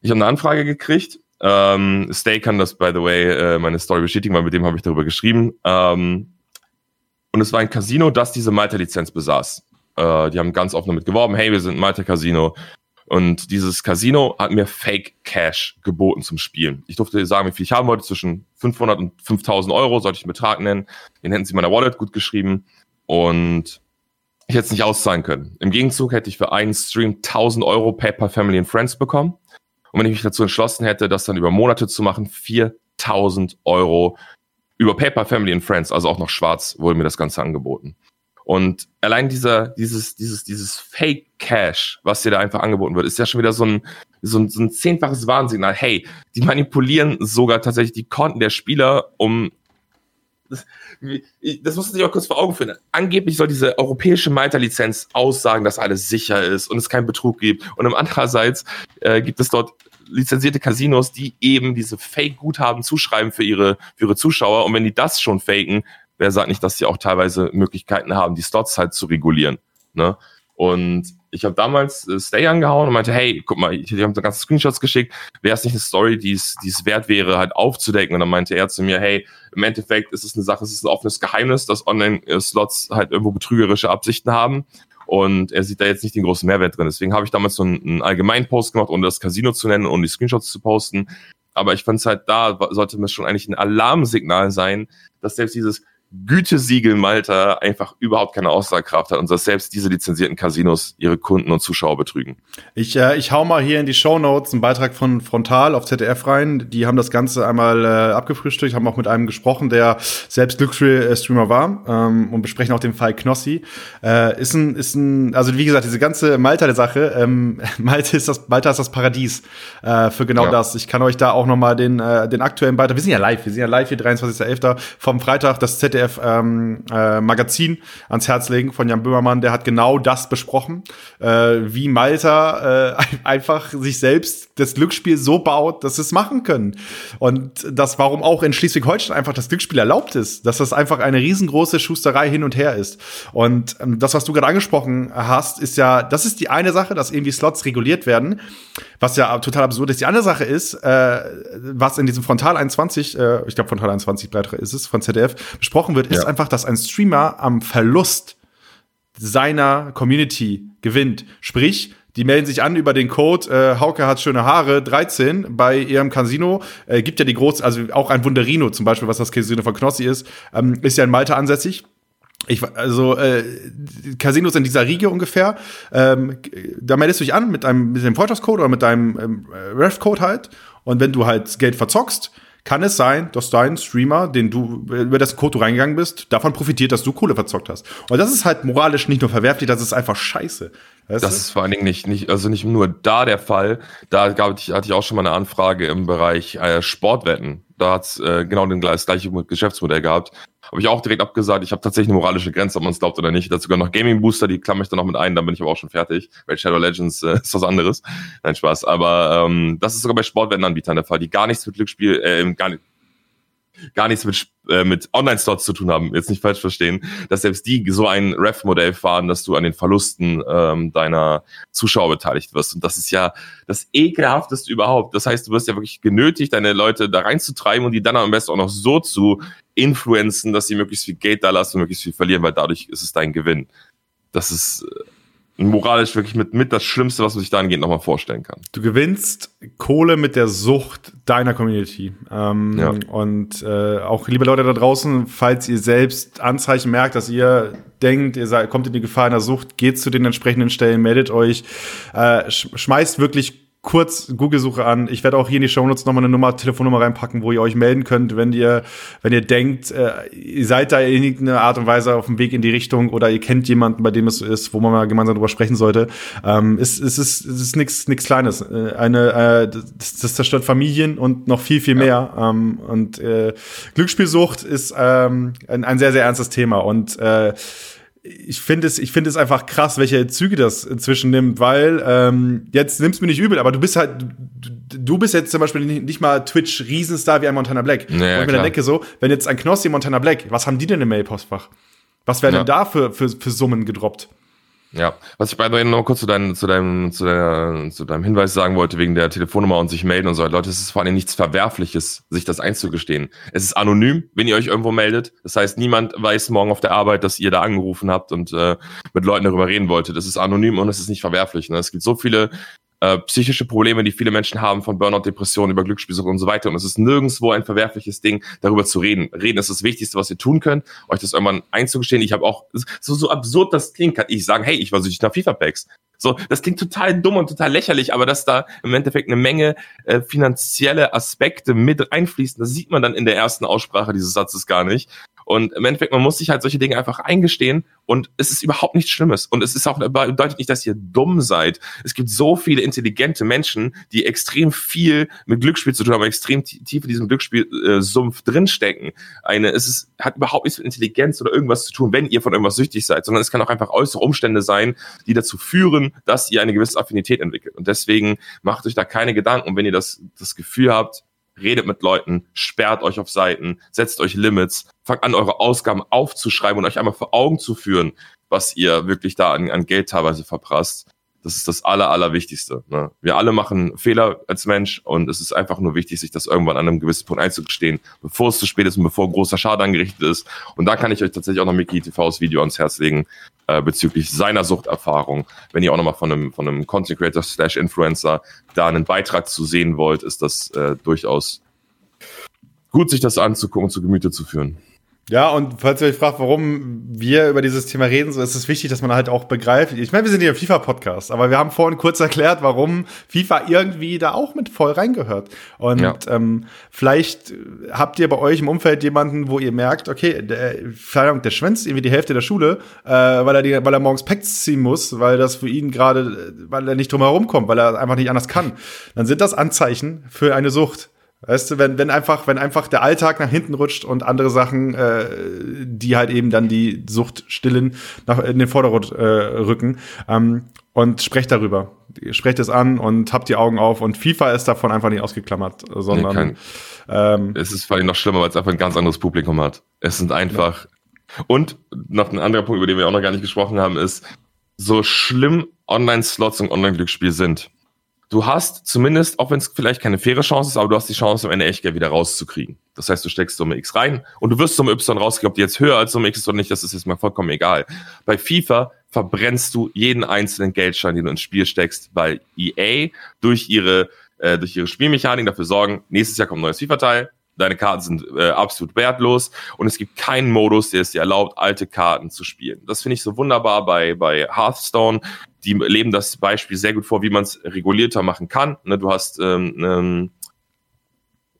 Ich habe eine Anfrage gekriegt ähm, Stay kann das, by the way, äh, meine Story bestätigen, weil mit dem habe ich darüber geschrieben. Ähm, und es war ein Casino, das diese Malta-Lizenz besaß. Äh, die haben ganz offen damit geworben, hey, wir sind Malta-Casino. Und dieses Casino hat mir Fake Cash geboten zum Spielen. Ich durfte sagen, wie viel ich haben wollte, zwischen 500 und 5000 Euro, sollte ich einen Betrag nennen. Den hätten sie in meiner Wallet gut geschrieben. Und ich hätte es nicht auszahlen können. Im Gegenzug hätte ich für einen Stream 1000 Euro PayPal Family and Friends bekommen. Und wenn ich mich dazu entschlossen hätte, das dann über Monate zu machen, 4000 Euro über PayPal Family and Friends, also auch noch schwarz, wurde mir das Ganze angeboten. Und allein dieser, dieses, dieses, dieses Fake Cash, was dir da einfach angeboten wird, ist ja schon wieder so ein, so ein, so ein zehnfaches Warnsignal. Hey, die manipulieren sogar tatsächlich die Konten der Spieler, um das, das muss man sich mal kurz vor Augen führen. Angeblich soll diese europäische Malta-Lizenz aussagen, dass alles sicher ist und es keinen Betrug gibt. Und andererseits äh, gibt es dort lizenzierte Casinos, die eben diese Fake-Guthaben zuschreiben für ihre, für ihre Zuschauer. Und wenn die das schon faken, wer sagt nicht, dass sie auch teilweise Möglichkeiten haben, die Slots halt zu regulieren. Ne? Und ich habe damals äh, Stay angehauen und meinte, hey, guck mal, ich, ich habe da ganze Screenshots geschickt, wäre es nicht eine Story, die es wert wäre, halt aufzudecken? Und dann meinte er zu mir, hey, im Endeffekt ist es eine Sache, es ist ein offenes Geheimnis, dass Online-Slots halt irgendwo betrügerische Absichten haben. Und er sieht da jetzt nicht den großen Mehrwert drin. Deswegen habe ich damals so einen, einen allgemeinen Post gemacht, ohne das Casino zu nennen und die Screenshots zu posten. Aber ich fand es halt da, sollte mir schon eigentlich ein Alarmsignal sein, dass selbst dieses Gütesiegel Malta einfach überhaupt keine Aussagekraft hat und dass selbst diese lizenzierten Casinos ihre Kunden und Zuschauer betrügen. Ich, äh, ich hau mal hier in die Show Notes einen Beitrag von Frontal auf ZDF rein. Die haben das Ganze einmal äh, abgefrühstückt, haben auch mit einem gesprochen, der selbst Glücksspiel-Streamer war ähm, und besprechen auch den Fall Knossi. Äh, ist ein, ist ein, also wie gesagt, diese ganze Malta-Sache, ähm, Malta ist das, Malta ist das Paradies äh, für genau ja. das. Ich kann euch da auch noch mal den, äh, den aktuellen Beitrag, wir sind ja live, wir sind ja live hier 23.11. vom Freitag, das ZDF ZDF ähm, äh, Magazin ans Herz legen von Jan Böhmermann. Der hat genau das besprochen, äh, wie Malta äh, einfach sich selbst das Glücksspiel so baut, dass sie es machen können. Und das, warum auch in Schleswig-Holstein einfach das Glücksspiel erlaubt ist, dass das einfach eine riesengroße Schusterei hin und her ist. Und ähm, das, was du gerade angesprochen hast, ist ja, das ist die eine Sache, dass irgendwie Slots reguliert werden, was ja total absurd ist. Die andere Sache ist, äh, was in diesem Frontal 21, äh, ich glaube Frontal 21 Beitrag ist es, von ZDF, besprochen wird, ist ja. einfach, dass ein Streamer am Verlust seiner Community gewinnt. Sprich, die melden sich an über den Code äh, Hauke hat schöne Haare 13 bei ihrem Casino. Äh, gibt ja die große, also auch ein Wunderino zum Beispiel, was das Casino von Knossi ist, ähm, ist ja in Malta ansässig. Ich, also äh, Casinos in dieser Riege ungefähr. Ähm, da meldest du dich an mit einem mit dem Freundschaftscode oder mit deinem ähm, Ref-Code halt. Und wenn du halt Geld verzockst, kann es sein, dass dein Streamer, den du über dessen Code du reingegangen bist, davon profitiert, dass du Kohle verzockt hast. Und das ist halt moralisch nicht nur verwerflich, das ist einfach scheiße. Weißt das du? ist vor allen Dingen nicht, nicht, also nicht nur da der Fall. Da gab, hatte ich auch schon mal eine Anfrage im Bereich äh, Sportwetten. Da hat's äh, genau den, das gleiche Geschäftsmodell gehabt. Habe ich auch direkt abgesagt. Ich habe tatsächlich eine moralische Grenze, ob man es glaubt oder nicht. Dazu sogar noch Gaming Booster, die klammer ich dann noch mit ein, dann bin ich aber auch schon fertig. Weil Shadow Legends äh, ist was anderes. Nein, Spaß. Aber ähm, das ist sogar bei Sportwettenanbietern der Fall, die gar nichts mit Glücksspiel, äh, gar nicht, gar nichts mit, äh, mit Online-Slots zu tun haben, jetzt nicht falsch verstehen, dass selbst die so ein Ref-Modell fahren, dass du an den Verlusten ähm, deiner Zuschauer beteiligt wirst. Und das ist ja das ekelhafteste überhaupt. Das heißt, du wirst ja wirklich genötigt, deine Leute da reinzutreiben und die dann am besten auch noch so zu influenzen, dass sie möglichst viel Geld da lassen und möglichst viel verlieren, weil dadurch ist es dein Gewinn. Das ist äh, moralisch wirklich mit, mit das Schlimmste, was man sich da angeht, nochmal vorstellen kann. Du gewinnst Kohle mit der Sucht deiner Community. Ähm, ja. Und äh, auch liebe Leute da draußen, falls ihr selbst Anzeichen merkt, dass ihr denkt, ihr seid, kommt in die Gefahr einer Sucht, geht zu den entsprechenden Stellen, meldet euch, äh, schmeißt wirklich kurz Google-Suche an. Ich werde auch hier in die Shownotes nochmal eine Nummer, Telefonnummer reinpacken, wo ihr euch melden könnt, wenn ihr, wenn ihr denkt, äh, ihr seid da in irgendeiner Art und Weise auf dem Weg in die Richtung oder ihr kennt jemanden, bei dem es so ist, wo man mal gemeinsam drüber sprechen sollte. Ähm, es, es ist, es ist nichts nichts Kleines. Äh, eine, äh, das, das zerstört Familien und noch viel, viel mehr. Ja. Ähm, und äh, Glücksspielsucht ist ähm, ein, ein sehr, sehr ernstes Thema. Und äh, ich finde es, ich finde es einfach krass, welche Züge das inzwischen nimmt, weil ähm, jetzt nimmst du mir nicht übel, aber du bist halt, du, du bist jetzt zum Beispiel nicht, nicht mal Twitch-Riesenstar wie ein Montana Black. Naja, und ich mir dann denke so, wenn jetzt ein Knossi Montana Black, was haben die denn im Mail-Postfach? Was werden ja. denn da für, für, für Summen gedroppt? Ja, was ich bei dir noch kurz zu, dein, zu, deinem, zu, deiner, zu deinem Hinweis sagen wollte, wegen der Telefonnummer und sich melden und so. Leute, es ist vor allem nichts Verwerfliches, sich das einzugestehen. Es ist anonym, wenn ihr euch irgendwo meldet. Das heißt, niemand weiß morgen auf der Arbeit, dass ihr da angerufen habt und äh, mit Leuten darüber reden wolltet. Es ist anonym und es ist nicht verwerflich. Ne? Es gibt so viele äh, psychische Probleme, die viele Menschen haben, von Burnout, Depressionen über Glücksspielsucht und so weiter. Und es ist nirgendwo ein verwerfliches Ding, darüber zu reden. Reden ist das Wichtigste, was ihr tun könnt, euch das irgendwann einzugestehen. Ich habe auch, so, so absurd das klingt, kann ich sagen, hey, ich war süchtig nach FIFA-Packs. So, das klingt total dumm und total lächerlich, aber dass da im Endeffekt eine Menge äh, finanzielle Aspekte mit einfließen, das sieht man dann in der ersten Aussprache dieses Satzes gar nicht. Und im Endeffekt, man muss sich halt solche Dinge einfach eingestehen und es ist überhaupt nichts Schlimmes. Und es ist auch bedeutet nicht, dass ihr dumm seid. Es gibt so viele intelligente Menschen, die extrem viel mit Glücksspiel zu tun haben, extrem tief in diesem Glücksspielsumpf äh, drinstecken. Eine, es ist, hat überhaupt nichts mit Intelligenz oder irgendwas zu tun, wenn ihr von irgendwas süchtig seid, sondern es kann auch einfach äußere Umstände sein, die dazu führen, dass ihr eine gewisse Affinität entwickelt. Und deswegen macht euch da keine Gedanken. Wenn ihr das, das Gefühl habt, redet mit Leuten, sperrt euch auf Seiten, setzt euch Limits, fangt an, eure Ausgaben aufzuschreiben und euch einmal vor Augen zu führen, was ihr wirklich da an, an Geld teilweise verprasst. Das ist das Aller, Allerwichtigste. Ne? Wir alle machen Fehler als Mensch und es ist einfach nur wichtig, sich das irgendwann an einem gewissen Punkt einzugestehen, bevor es zu spät ist und bevor großer Schaden angerichtet ist. Und da kann ich euch tatsächlich auch noch Mickey TVs Video ans Herz legen äh, bezüglich seiner Suchterfahrung. Wenn ihr auch nochmal von einem, von einem Content Creator slash Influencer da einen Beitrag zu sehen wollt, ist das äh, durchaus gut, sich das anzugucken und zu Gemüte zu führen. Ja, und falls ihr euch fragt, warum wir über dieses Thema reden, so ist es wichtig, dass man halt auch begreift. Ich meine, wir sind hier im FIFA-Podcast, aber wir haben vorhin kurz erklärt, warum FIFA irgendwie da auch mit voll reingehört. Und ja. ähm, vielleicht habt ihr bei euch im Umfeld jemanden, wo ihr merkt, okay, der, der schwänzt irgendwie die Hälfte der Schule, äh, weil er die, weil er morgens Packs ziehen muss, weil das für ihn gerade, weil er nicht drum herum kommt, weil er einfach nicht anders kann. Dann sind das Anzeichen für eine Sucht. Weißt du, wenn, wenn einfach, wenn einfach der Alltag nach hinten rutscht und andere Sachen, äh, die halt eben dann die Sucht stillen, nach in den Vordergrund äh, rücken. Ähm, und sprecht darüber. Sprecht es an und habt die Augen auf. Und FIFA ist davon einfach nicht ausgeklammert, sondern. Nee, ähm, es ist vor allem noch schlimmer, weil es einfach ein ganz anderes Publikum hat. Es sind einfach. Ja. Und noch ein anderer Punkt, über den wir auch noch gar nicht gesprochen haben, ist, so schlimm Online-Slots und Online-Glücksspiel sind du hast zumindest, auch wenn es vielleicht keine faire Chance ist, aber du hast die Chance, am Ende Echtgeld wieder rauszukriegen. Das heißt, du steckst Summe X rein und du wirst Summe Y rauskriegen, ob die jetzt höher als Summe X ist oder nicht, das ist jetzt mal vollkommen egal. Bei FIFA verbrennst du jeden einzelnen Geldschein, den du ins Spiel steckst, weil EA durch ihre, äh, durch ihre Spielmechanik dafür sorgen, nächstes Jahr kommt ein neues FIFA-Teil, deine Karten sind äh, absolut wertlos und es gibt keinen Modus, der es dir erlaubt, alte Karten zu spielen. Das finde ich so wunderbar bei, bei Hearthstone. Die leben das Beispiel sehr gut vor, wie man es regulierter machen kann. Ne, du hast ähm, ähm,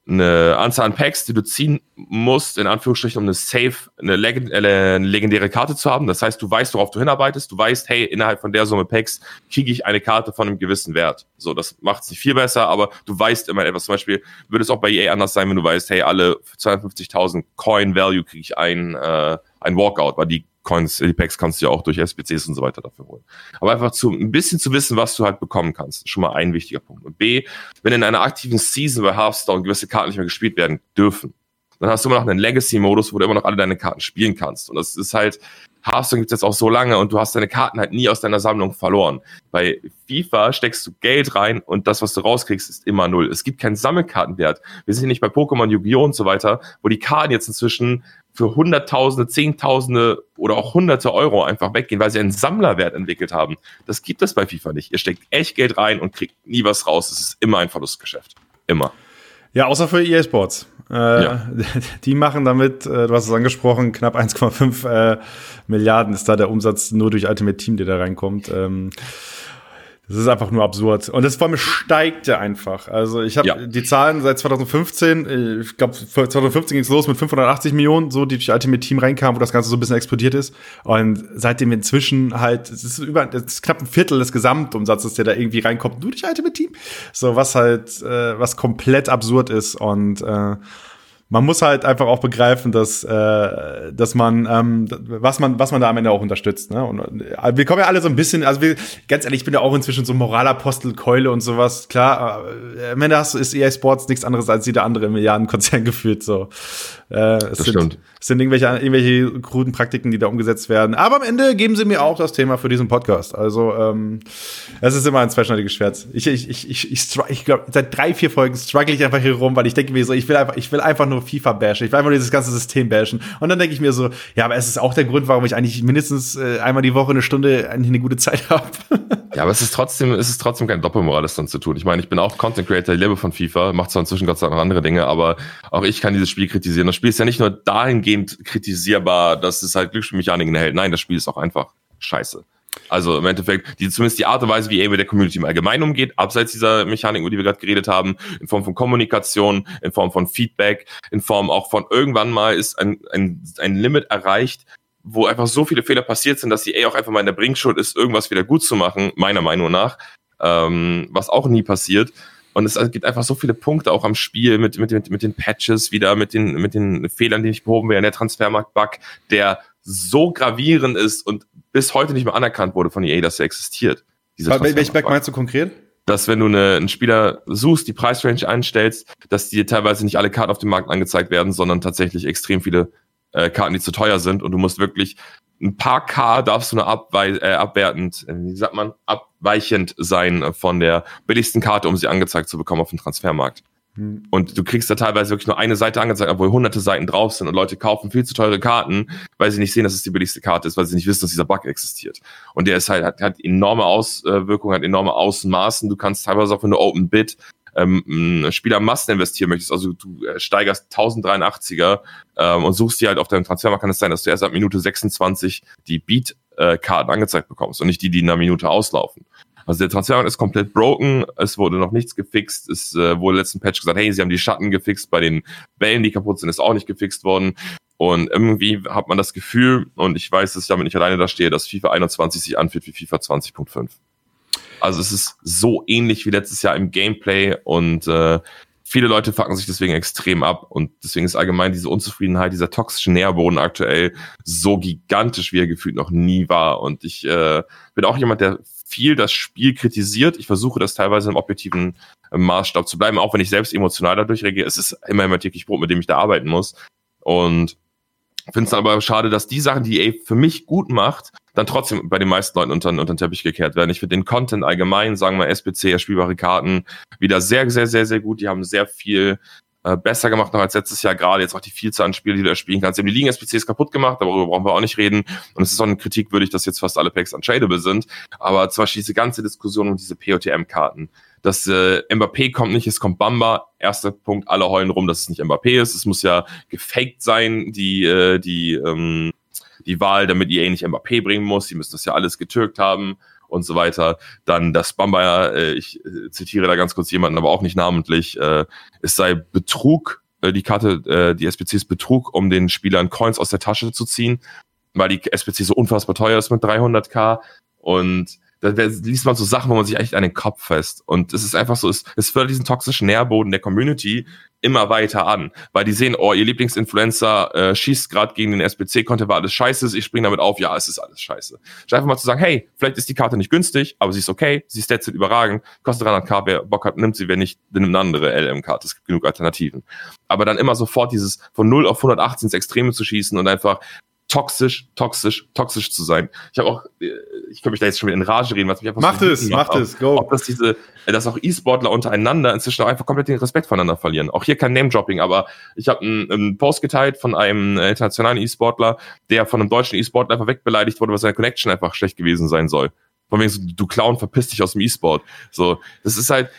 eine Anzahl an Packs, die du ziehen musst, in Anführungsstrichen, um eine safe, eine, legend, äh, eine, legendäre Karte zu haben. Das heißt, du weißt, worauf du hinarbeitest. Du weißt, hey, innerhalb von der Summe Packs kriege ich eine Karte von einem gewissen Wert. So, das macht es nicht viel besser, aber du weißt immer etwas. Zum Beispiel würde es auch bei EA anders sein, wenn du weißt, hey, alle 250.000 Coin Value kriege ich ein, äh, ein Walkout, weil die Coins, Packs kannst du ja auch durch SPCs und so weiter dafür holen. Aber einfach zu, ein bisschen zu wissen, was du halt bekommen kannst, schon mal ein wichtiger Punkt. Und B, wenn in einer aktiven Season bei Hearthstone gewisse Karten nicht mehr gespielt werden dürfen, dann hast du immer noch einen Legacy-Modus, wo du immer noch alle deine Karten spielen kannst. Und das ist halt, Hearthstone gibt es jetzt auch so lange und du hast deine Karten halt nie aus deiner Sammlung verloren. Bei FIFA steckst du Geld rein und das, was du rauskriegst, ist immer null. Es gibt keinen Sammelkartenwert. Wir sind nicht bei Pokémon, Yu-Gi-Oh! und so weiter, wo die Karten jetzt inzwischen für Hunderttausende, Zehntausende oder auch Hunderte Euro einfach weggehen, weil sie einen Sammlerwert entwickelt haben. Das gibt es bei FIFA nicht. Ihr steckt echt Geld rein und kriegt nie was raus. Es ist immer ein Verlustgeschäft. Immer. Ja, außer für EA Sports. Äh, ja. Die machen damit, äh, du hast es angesprochen, knapp 1,5 äh, Milliarden ist da der Umsatz nur durch Ultimate Team, der da reinkommt. Ähm, das ist einfach nur absurd. Und das vor allem steigt ja einfach. Also ich habe ja. die Zahlen seit 2015, äh, ich glaube 2015 ging es los mit 580 Millionen, so die durch Ultimate Team reinkamen, wo das Ganze so ein bisschen explodiert ist. Und seitdem inzwischen halt, es ist über, es ist knapp ein Viertel des Gesamtumsatzes, der da irgendwie reinkommt, nur durch Ultimate Team. So was halt, äh, was komplett absurd ist und äh, man muss halt einfach auch begreifen, dass, äh, dass man, ähm, was man, was man da am Ende auch unterstützt. Ne? Und äh, wir kommen ja alle so ein bisschen, also wir, ganz ehrlich, ich bin ja auch inzwischen so Moralapostel, Keule und sowas. Klar, äh, am Ende hast, ist EA Sports nichts anderes als jeder andere Milliardenkonzern gefühlt. So, äh, es das sind, stimmt. Es sind irgendwelche, irgendwelche kruden Praktiken, die da umgesetzt werden. Aber am Ende geben sie mir auch das Thema für diesen Podcast. Also ähm, es ist immer ein zweischneidiges Schwert. Ich, ich, ich, ich, ich, ich glaube, seit drei, vier Folgen struggle ich einfach hier rum, weil ich denke mir so, ich will einfach, ich will einfach nur nur FIFA bashen. Ich will einfach dieses ganze System bashen. Und dann denke ich mir so, ja, aber es ist auch der Grund, warum ich eigentlich mindestens äh, einmal die Woche eine Stunde eine gute Zeit habe. ja, aber es ist trotzdem, es ist trotzdem kein Doppelmoral, das dann zu tun. Ich meine, ich bin auch Content Creator, ich lebe von FIFA, macht zwar inzwischen Gott sei Dank noch andere Dinge, aber auch ich kann dieses Spiel kritisieren. Das Spiel ist ja nicht nur dahingehend kritisierbar, dass es halt Glücksspielmechaniken erhält. Nein, das Spiel ist auch einfach scheiße. Also im Endeffekt, die, zumindest die Art und Weise, wie er mit der Community im Allgemeinen umgeht, abseits dieser Mechanik, über die wir gerade geredet haben, in Form von Kommunikation, in Form von Feedback, in Form auch von irgendwann mal ist ein, ein, ein Limit erreicht, wo einfach so viele Fehler passiert sind, dass die A auch einfach mal in der Bringschuld ist, irgendwas wieder gut zu machen, meiner Meinung nach, ähm, was auch nie passiert. Und es gibt einfach so viele Punkte auch am Spiel mit, mit, mit, mit den Patches wieder, mit den, mit den Fehlern, die nicht behoben werden, der Transfermarkt-Bug, der so gravierend ist und bis heute nicht mehr anerkannt wurde von EA, dass er existiert. Welchen Bug meinst du konkret? Dass wenn du eine, einen Spieler suchst, die Preisrange einstellst, dass dir teilweise nicht alle Karten auf dem Markt angezeigt werden, sondern tatsächlich extrem viele äh, Karten, die zu teuer sind und du musst wirklich ein paar K darfst du nur abwei äh, abwertend, äh, wie sagt man, abweichend sein von der billigsten Karte, um sie angezeigt zu bekommen auf dem Transfermarkt. Und du kriegst da teilweise wirklich nur eine Seite angezeigt, obwohl hunderte Seiten drauf sind und Leute kaufen viel zu teure Karten, weil sie nicht sehen, dass es die billigste Karte ist, weil sie nicht wissen, dass dieser Bug existiert. Und der ist halt, hat, hat enorme Auswirkungen, hat enorme Außenmaßen. Du kannst teilweise auch, wenn du Open Bid ähm, Spieler Massen investieren möchtest, also du äh, steigerst 1083er ähm, und suchst dir halt auf deinem Transfermarkt, kann es sein, dass du erst ab Minute 26 die Beat-Karten äh, angezeigt bekommst und nicht die, die in einer Minute auslaufen. Also der Transfermarkt ist komplett broken, es wurde noch nichts gefixt, es äh, wurde letzten Patch gesagt, hey, sie haben die Schatten gefixt, bei den Bällen, die kaputt sind, ist auch nicht gefixt worden. Und irgendwie hat man das Gefühl, und ich weiß, dass ich damit nicht alleine da stehe, dass FIFA 21 sich anfühlt wie FIFA 20.5. Also es ist so ähnlich wie letztes Jahr im Gameplay und äh, viele Leute fucken sich deswegen extrem ab und deswegen ist allgemein diese Unzufriedenheit, dieser toxische Nährboden aktuell so gigantisch, wie er gefühlt noch nie war. Und ich äh, bin auch jemand, der viel das Spiel kritisiert. Ich versuche das teilweise im objektiven äh, Maßstab zu bleiben, auch wenn ich selbst emotional dadurch reagiere. Es ist immer immer täglich Brot, mit dem ich da arbeiten muss. Und finde es aber schade, dass die Sachen, die EA für mich gut macht, dann trotzdem bei den meisten Leuten unter, unter den Teppich gekehrt werden. Ich finde den Content allgemein, sagen wir SPC, spielbare Karten, wieder sehr, sehr, sehr, sehr gut. Die haben sehr viel äh, besser gemacht noch als letztes Jahr, gerade jetzt auch die Vielzahl an Spielen, die du spielen kannst. Sie haben die Ligen-SPCs kaputt gemacht, darüber brauchen wir auch nicht reden. Und es ist auch eine Kritik würdig, dass jetzt fast alle Packs untradable sind. Aber zum Beispiel diese ganze Diskussion um diese POTM-Karten. Das äh, Mbappé kommt nicht, es kommt Bamba. Erster Punkt, alle heulen rum, dass es nicht Mbappé ist. Es muss ja gefaked sein, die, äh, die, ähm, die Wahl, damit EA nicht Mbappé bringen muss. Die müssen das ja alles getürkt haben und so weiter. Dann das Bamba, äh, ich äh, zitiere da ganz kurz jemanden, aber auch nicht namentlich, äh, es sei Betrug, äh, die Karte, äh, die SPC ist Betrug, um den Spielern Coins aus der Tasche zu ziehen, weil die SPC so unfassbar teuer ist mit 300k und da liest man so Sachen, wo man sich eigentlich an den Kopf fest. Und es ist einfach so, es, es fördert diesen toxischen Nährboden der Community immer weiter an, weil die sehen, oh, ihr Lieblingsinfluencer äh, schießt gerade gegen den SPC, konnte war alles scheiße, ich springe damit auf, ja, es ist alles scheiße. Statt einfach mal zu sagen, hey, vielleicht ist die Karte nicht günstig, aber sie ist okay, sie Stats sind überragend, kostet 300k, wer Bock hat, nimmt sie, wer nicht, nimmt eine andere LM-Karte, es gibt genug Alternativen. Aber dann immer sofort dieses von 0 auf 118 ins Extreme zu schießen und einfach toxisch, toxisch, toxisch zu sein. Ich habe auch, äh, ich kann mich da jetzt schon wieder in Rage reden, was mich einfach macht so es, macht es, go. Ob das diese, dass auch E-Sportler untereinander inzwischen auch einfach komplett den Respekt voneinander verlieren. Auch hier kein Name-Dropping, aber ich habe einen, einen Post geteilt von einem äh, internationalen E-Sportler, der von einem deutschen E-Sportler einfach wegbeleidigt wurde, weil seine Connection einfach schlecht gewesen sein soll. Von wegen so, du Clown, verpiss dich aus dem E-Sport. So, das ist halt,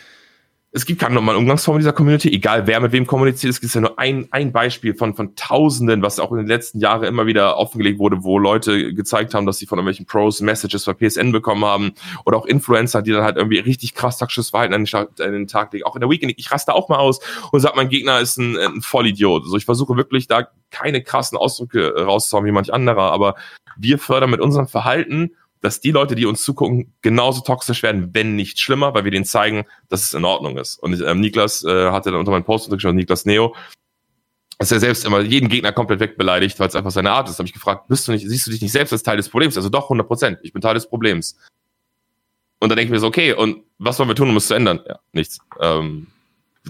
es gibt keine normalen Umgangsformen in dieser Community, egal wer mit wem kommuniziert. Es gibt ja nur ein, ein Beispiel von, von Tausenden, was auch in den letzten Jahren immer wieder offengelegt wurde, wo Leute gezeigt haben, dass sie von irgendwelchen Pros Messages bei PSN bekommen haben oder auch Influencer, die dann halt irgendwie richtig krass taktisches Verhalten an den, an den Tag legen. Auch in der Weekend, ich raste auch mal aus und sag, mein Gegner ist ein, ein Vollidiot. Also ich versuche wirklich da keine krassen Ausdrücke rauszuhauen wie manch anderer, aber wir fördern mit unserem Verhalten dass die Leute, die uns zugucken, genauso toxisch werden, wenn nicht schlimmer, weil wir denen zeigen, dass es in Ordnung ist. Und ähm, Niklas äh, hatte dann unter meinem Post untergeschrieben, Niklas Neo, dass er selbst immer jeden Gegner komplett wegbeleidigt, weil es einfach seine Art ist. Da habe ich gefragt, bist du nicht, siehst du dich nicht selbst als Teil des Problems? Also doch, 100 Prozent, ich bin Teil des Problems. Und dann denke ich mir so, okay, und was wollen wir tun, um es zu ändern? Ja, nichts. Ähm,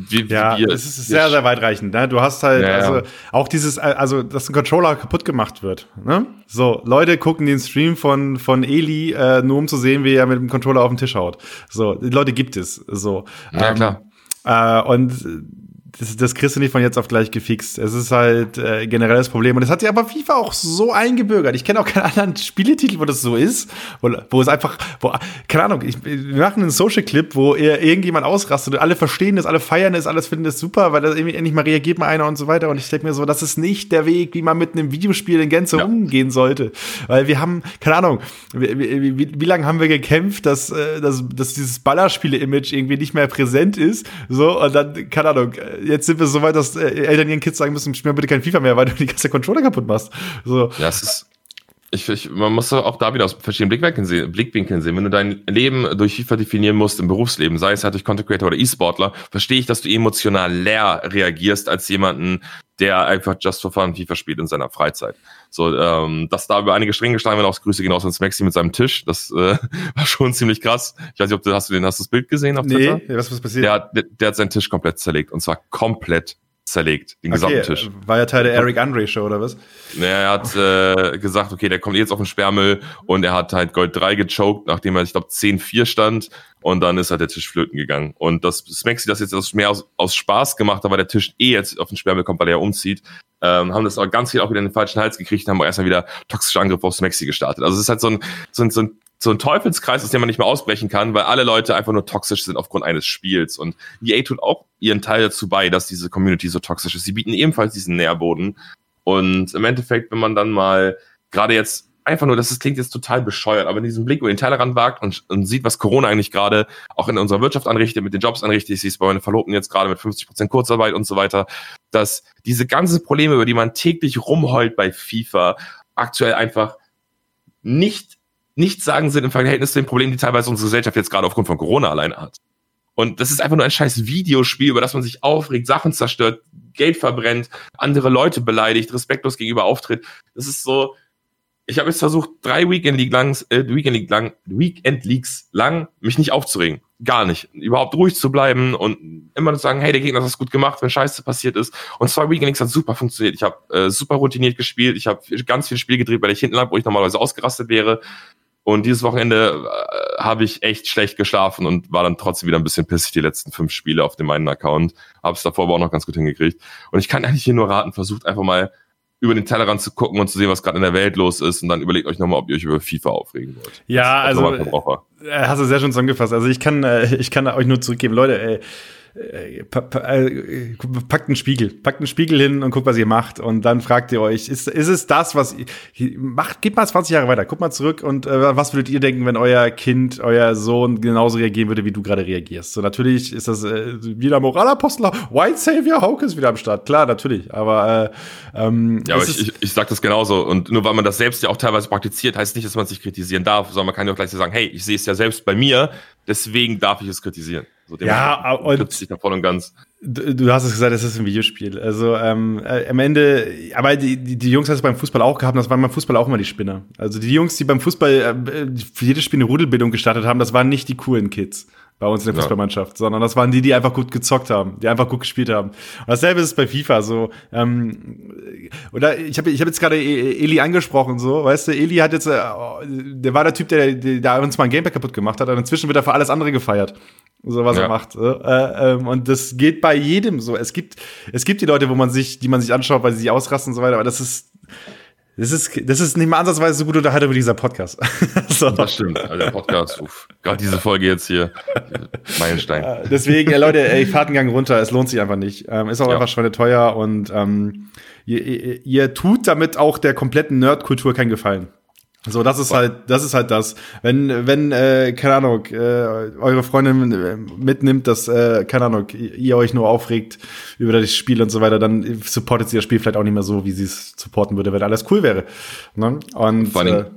wie, ja, wie, es ist sehr, sehr weitreichend. Ne? Du hast halt, ja, also ja. auch dieses, also dass ein Controller kaputt gemacht wird. Ne? So, Leute gucken den Stream von, von Eli, äh, nur um zu sehen, wie er mit dem Controller auf den Tisch haut. So, die Leute gibt es. So. Ja, ähm, klar. Äh, und das, das kriegst du nicht von jetzt auf gleich gefixt. Es ist halt äh, generell das Problem. Und es hat sich aber FIFA auch so eingebürgert. Ich kenne auch keinen anderen Spieletitel, wo das so ist. Wo, wo es einfach, wo, keine Ahnung, ich, wir machen einen Social-Clip, wo irgendjemand ausrastet und alle verstehen das, alle feiern das, alles finden das super, weil da irgendwie endlich mal reagiert mal einer und so weiter. Und ich denke mir so, das ist nicht der Weg, wie man mit einem Videospiel in Gänze ja. umgehen sollte. Weil wir haben, keine Ahnung, wie, wie, wie, wie lange haben wir gekämpft, dass, äh, dass, dass dieses Ballerspiele-Image irgendwie nicht mehr präsent ist. So, und dann, keine Ahnung, jetzt sind wir so weit, dass äh, Eltern ihren Kids sagen müssen, spiel bitte kein FIFA mehr, weil du die ganze Controller kaputt machst. So. Ja, es ist, ich, ich, man muss auch da wieder aus verschiedenen Blickwinkeln sehen, Blickwinkeln sehen. Wenn du dein Leben durch FIFA definieren musst im Berufsleben, sei es halt durch Content Creator oder E-Sportler, verstehe ich, dass du emotional leer reagierst als jemanden, der einfach just for fun FIFA spielt in seiner Freizeit. So, ähm, dass da über einige Stränge geschlagen werden, auch Grüße genauso ins Maxi mit seinem Tisch. Das äh, war schon ziemlich krass. Ich weiß nicht, ob du hast du den, hast du das Bild gesehen auf Twitter? Nee, was ist passiert? Der der, der hat seinen Tisch komplett zerlegt und zwar komplett zerlegt, den okay, gesamten Tisch. War ja Teil der Eric Andre Show, oder was? Naja, er hat äh, gesagt, okay, der kommt jetzt auf den Sperrmüll und er hat halt Gold 3 gechoked, nachdem er, ich glaube, 10-4 stand und dann ist halt der Tisch flöten gegangen. Und das Smexy das jetzt mehr aus, aus Spaß gemacht hat, weil der Tisch eh jetzt auf den Sperrmüll kommt, weil er ja umzieht, ähm, haben das aber ganz viel auch wieder in den falschen Hals gekriegt und haben auch erstmal wieder toxische Angriffe auf Smexy gestartet. Also es ist halt so ein, so ein, so ein so ein Teufelskreis, aus dem man nicht mehr ausbrechen kann, weil alle Leute einfach nur toxisch sind aufgrund eines Spiels. Und EA tut auch ihren Teil dazu bei, dass diese Community so toxisch ist. Sie bieten ebenfalls diesen Nährboden. Und im Endeffekt, wenn man dann mal gerade jetzt einfach nur, das klingt jetzt total bescheuert, aber in diesem Blick über den Tellerrand wagt und, und sieht, was Corona eigentlich gerade auch in unserer Wirtschaft anrichtet, mit den Jobs anrichtet, ich sehe es bei meinen Verlobten jetzt gerade mit 50 Prozent Kurzarbeit und so weiter, dass diese ganzen Probleme, über die man täglich rumheult bei FIFA, aktuell einfach nicht nichts sagen sind im Verhältnis zu den Problemen, die teilweise unsere Gesellschaft jetzt gerade aufgrund von Corona alleine hat. Und das ist einfach nur ein scheiß Videospiel, über das man sich aufregt, Sachen zerstört, Geld verbrennt, andere Leute beleidigt, respektlos gegenüber auftritt. Das ist so, ich habe jetzt versucht, drei Weekend League lang, äh, Weekend League lang, Weekend Leagues lang, mich nicht aufzuregen. Gar nicht. Überhaupt ruhig zu bleiben und immer zu sagen, hey, der Gegner hat das gut gemacht, wenn Scheiße passiert ist. Und zwei Weekend Leagues hat super funktioniert. Ich habe äh, super routiniert gespielt. Ich habe ganz viel Spiel gedreht, weil ich hinten lag, wo ich normalerweise ausgerastet wäre. Und dieses Wochenende äh, habe ich echt schlecht geschlafen und war dann trotzdem wieder ein bisschen pissig die letzten fünf Spiele auf dem meinen Account. Habe es davor aber auch noch ganz gut hingekriegt. Und ich kann eigentlich hier nur raten, versucht einfach mal über den Tellerrand zu gucken und zu sehen, was gerade in der Welt los ist. Und dann überlegt euch nochmal, ob ihr euch über FIFA aufregen wollt. Ja, also, äh, hast du sehr schön zusammengefasst. Also ich kann, äh, ich kann euch nur zurückgeben, Leute, ey, äh, äh, packt einen Spiegel, packt einen Spiegel hin und guckt, was ihr macht. Und dann fragt ihr euch, ist, ist es das, was macht, geht mal 20 Jahre weiter, guckt mal zurück und äh, was würdet ihr denken, wenn euer Kind, euer Sohn genauso reagieren würde, wie du gerade reagierst? So, natürlich ist das äh, wieder Moralapostel, White Savior Hauke ist wieder am Start, klar, natürlich, aber äh, ähm, Ja, aber ich, ich, ich sag das genauso. Und nur weil man das selbst ja auch teilweise praktiziert, heißt nicht, dass man sich kritisieren darf, sondern man kann ja auch gleich sagen, hey, ich sehe es ja selbst bei mir, deswegen darf ich es kritisieren. So, ja, und sich davon und ganz. Du, du, hast es gesagt, es ist ein Videospiel. Also ähm, äh, am Ende, aber die, die, die Jungs hat es beim Fußball auch gehabt, das waren beim Fußball auch immer die Spinner. Also die Jungs, die beim Fußball äh, für jedes Spiel eine Rudelbildung gestartet haben, das waren nicht die coolen Kids bei uns in der ja. Fußballmannschaft, sondern das waren die, die einfach gut gezockt haben, die einfach gut gespielt haben. Und dasselbe ist bei FIFA so. Ähm, oder ich habe ich hab jetzt gerade e-, Eli angesprochen, so, weißt du, Eli hat jetzt, äh, der war der Typ, der, der, der uns mal ein Gamepad kaputt gemacht hat, und inzwischen wird er für alles andere gefeiert so was ja. er macht. Äh, ähm, und das geht bei jedem so. Es gibt, es gibt die Leute, wo man sich, die man sich anschaut, weil sie sich ausrasten und so weiter, aber das ist, das ist, das ist nicht mal ansatzweise so gut unterhalten wie dieser Podcast. so. Das stimmt. Also der Podcast, gerade diese Folge jetzt hier, Meilenstein. Deswegen, ja, Leute, ey, fahrt einen Gang runter, es lohnt sich einfach nicht. Ähm, ist auch ja. einfach schon teuer und ähm, ihr, ihr, ihr tut damit auch der kompletten Nerdkultur keinen Gefallen. So, das ist halt, das ist halt das. Wenn, wenn, äh, keine Ahnung, äh, eure Freundin äh, mitnimmt, dass, äh, keine Ahnung, ihr euch nur aufregt über das Spiel und so weiter, dann supportet sie das Spiel vielleicht auch nicht mehr so, wie sie es supporten würde, wenn alles cool wäre. Ne? Und Vor allem, äh,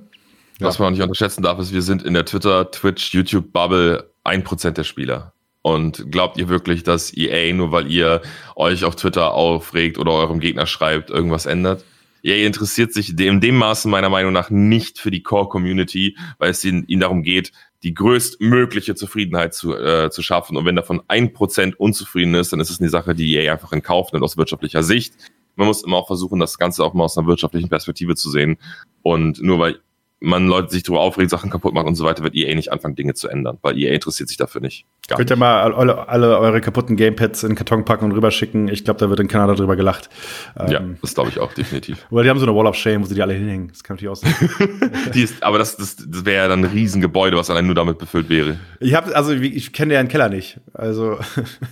was man auch nicht unterschätzen darf, ist, wir sind in der Twitter, Twitch, YouTube-Bubble ein Prozent der Spieler. Und glaubt ihr wirklich, dass EA, nur weil ihr euch auf Twitter aufregt oder eurem Gegner schreibt, irgendwas ändert? EA interessiert sich in dem Maße meiner Meinung nach nicht für die Core-Community, weil es ihnen, ihnen darum geht, die größtmögliche Zufriedenheit zu, äh, zu schaffen. Und wenn davon ein Prozent unzufrieden ist, dann ist es eine Sache, die EA einfach in Kauf nimmt aus wirtschaftlicher Sicht. Man muss immer auch versuchen, das Ganze auch mal aus einer wirtschaftlichen Perspektive zu sehen. Und nur weil man Leute sich darüber aufregt, Sachen kaputt macht und so weiter, wird EA nicht anfangen, Dinge zu ändern, weil EA interessiert sich dafür nicht. Gar Könnt ihr mal alle, alle, eure kaputten Gamepads in den Karton packen und rüberschicken. Ich glaube, da wird in Kanada drüber gelacht. Ja, ähm, das glaube ich auch, definitiv. Oder die haben so eine Wall of Shame, wo sie die alle hinhängen. Das kann natürlich auch sein. die ist, aber das, das, das wäre ja dann ein Riesengebäude, was allein nur damit befüllt wäre. Ich habe, also ich kenne ja den Keller nicht. Also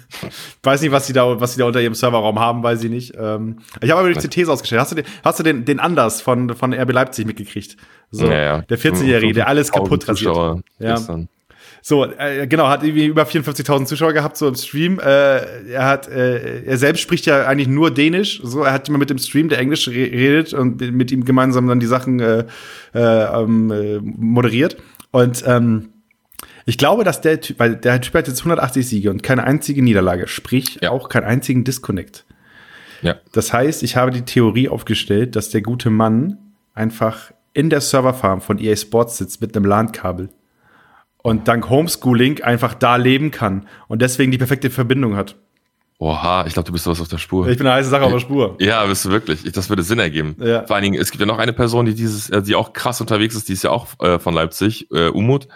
weiß nicht, was sie da, was sie da unter ihrem Serverraum haben, weiß ich nicht. Ähm, ich habe aber die CTs ausgestellt. Hast du den, hast du den, den Anders von, von RB Leipzig mitgekriegt? So, ja, ja. der 14-Jährige, der alles kaputt rasiert. Ja. Gestern. So, äh, genau, hat irgendwie über 54.000 Zuschauer gehabt, so im Stream. Äh, er hat, äh, er selbst spricht ja eigentlich nur Dänisch. So, er hat immer mit dem Stream, der Englisch redet und mit ihm gemeinsam dann die Sachen äh, äh, ähm, äh, moderiert. Und ähm, ich glaube, dass der Typ, weil der Typ hat jetzt 180 Siege und keine einzige Niederlage, sprich ja. auch keinen einzigen Disconnect. Ja. Das heißt, ich habe die Theorie aufgestellt, dass der gute Mann einfach in der Serverfarm von EA Sports sitzt mit einem LAN-Kabel und dank Homeschooling einfach da leben kann und deswegen die perfekte Verbindung hat. Oha, ich glaube, du bist sowas auf der Spur. Ich bin eine heiße Sache auf der Spur. Ja, bist du wirklich. Das würde Sinn ergeben. Ja. Vor allen Dingen, es gibt ja noch eine Person, die dieses, äh, die auch krass unterwegs ist, die ist ja auch äh, von Leipzig, äh, Umut.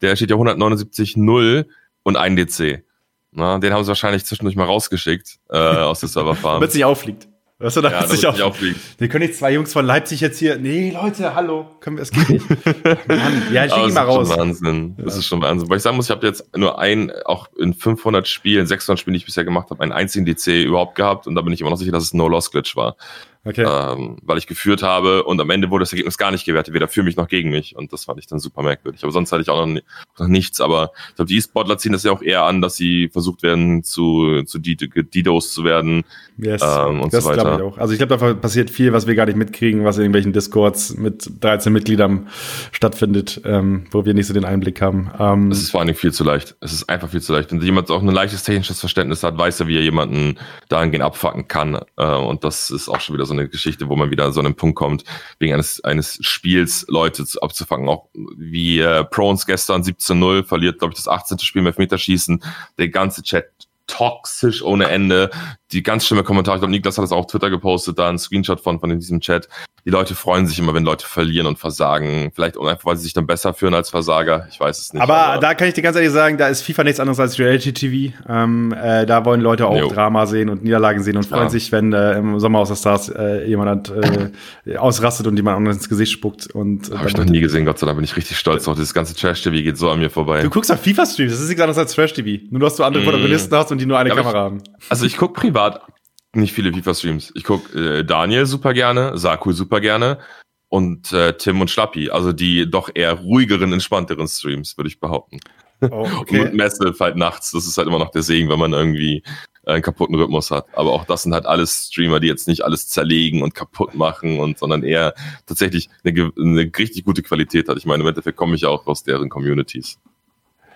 Der steht ja 179.0 und 1 DC. Na, den haben sie wahrscheinlich zwischendurch mal rausgeschickt äh, aus der Serverfarm. Damit es nicht auffliegt. Weißt du, da ja, sich auch, aufliegt. Wir können nicht zwei Jungs von Leipzig jetzt hier. Nee, Leute, hallo. Können wir, es geht nicht. Mann, ja, ich gehe mal raus. Das ist schon Wahnsinn. Das ist schon Wahnsinn. Weil ich sagen muss, ich habe jetzt nur ein, auch in 500 Spielen, 600 Spielen, die ich bisher gemacht habe, einen einzigen DC überhaupt gehabt. Und da bin ich immer noch sicher, dass es No-Loss-Glitch war. Okay. Ähm, weil ich geführt habe und am Ende wurde das Ergebnis gar nicht gewertet, weder für mich noch gegen mich. Und das fand ich dann super merkwürdig. Aber sonst hatte ich auch noch, noch nichts. Aber ich glaube, die E-Sportler ziehen das ja auch eher an, dass sie versucht werden, zu, zu DDoS zu werden. Yes. Ähm, und das so weiter. glaube ich auch. Also ich glaube, da passiert viel, was wir gar nicht mitkriegen, was in irgendwelchen Discords mit 13 Mitgliedern stattfindet, ähm, wo wir nicht so den Einblick haben. Ähm, es ist vor allen Dingen viel zu leicht. Es ist einfach viel zu leicht. Wenn jemand auch ein leichtes technisches Verständnis hat, weiß er, wie er jemanden dahingehend abfacken kann. Äh, und das ist auch schon wieder so so eine Geschichte, wo man wieder an so einen Punkt kommt, wegen eines, eines Spiels Leute abzufangen. Auch wie äh, Prones gestern 17-0 verliert, glaube ich, das 18. Spiel mit Elfmeterschießen. Der ganze Chat toxisch ohne Ende. Die ganz schlimme Kommentare, ich glaube, Niklas hat das auch auf Twitter gepostet, da ein Screenshot von, von diesem Chat. Die Leute freuen sich immer, wenn Leute verlieren und versagen. Vielleicht einfach, weil sie sich dann besser fühlen als Versager. Ich weiß es nicht. Aber, aber da kann ich dir ganz ehrlich sagen, da ist FIFA nichts anderes als Reality TV. Ähm, äh, da wollen Leute auch jo. Drama sehen und Niederlagen sehen und freuen ja. sich, wenn äh, im Sommer aus der Stars äh, jemand äh, ausrastet und jemand anderes ins Gesicht spuckt. Und, äh, Habe ich noch nie gesehen, Gott sei Dank bin ich richtig stolz drauf. Dieses ganze Trash-TV geht so an mir vorbei. Du guckst auf FIFA-Streams, das ist nichts anderes als Trash-TV. Nur, dass du andere mm. Protagonisten hast und die nur eine ja, Kamera ich, haben. Also ich gucke privat nicht viele FIFA-Streams. Ich gucke äh, Daniel super gerne, Saku super gerne und äh, Tim und Schlappi. Also die doch eher ruhigeren, entspannteren Streams, würde ich behaupten. Oh, okay. und Massive halt nachts. Das ist halt immer noch der Segen, wenn man irgendwie einen kaputten Rhythmus hat. Aber auch das sind halt alles Streamer, die jetzt nicht alles zerlegen und kaputt machen und sondern eher tatsächlich eine, eine richtig gute Qualität hat. Ich meine, im Endeffekt komme ich auch aus deren Communities.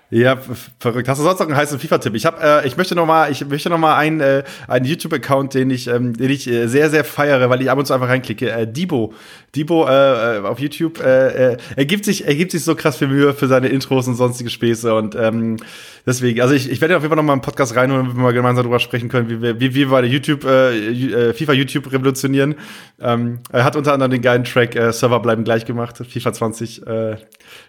Ja, verrückt. Hast du sonst noch einen heißen FIFA-Tipp? Ich habe, äh, ich möchte noch mal, ich möchte noch mal einen, äh, einen YouTube-Account, den ich, ähm, den ich äh, sehr, sehr feiere, weil ich ab und zu einfach reinklicke. Äh, Debo, Debo äh, äh auf YouTube, äh, äh, er gibt sich, er gibt sich so krass viel Mühe für seine Intros und sonstige Späße und ähm, deswegen, also ich, ich werde auf jeden Fall noch mal einen Podcast reinholen, wenn wir mal gemeinsam darüber sprechen können, wie wir, wie wir bei der YouTube, äh, äh FIFA YouTube revolutionieren. Ähm, er hat unter anderem den geilen Track äh, Server bleiben gleich gemacht, FIFA 20. Äh,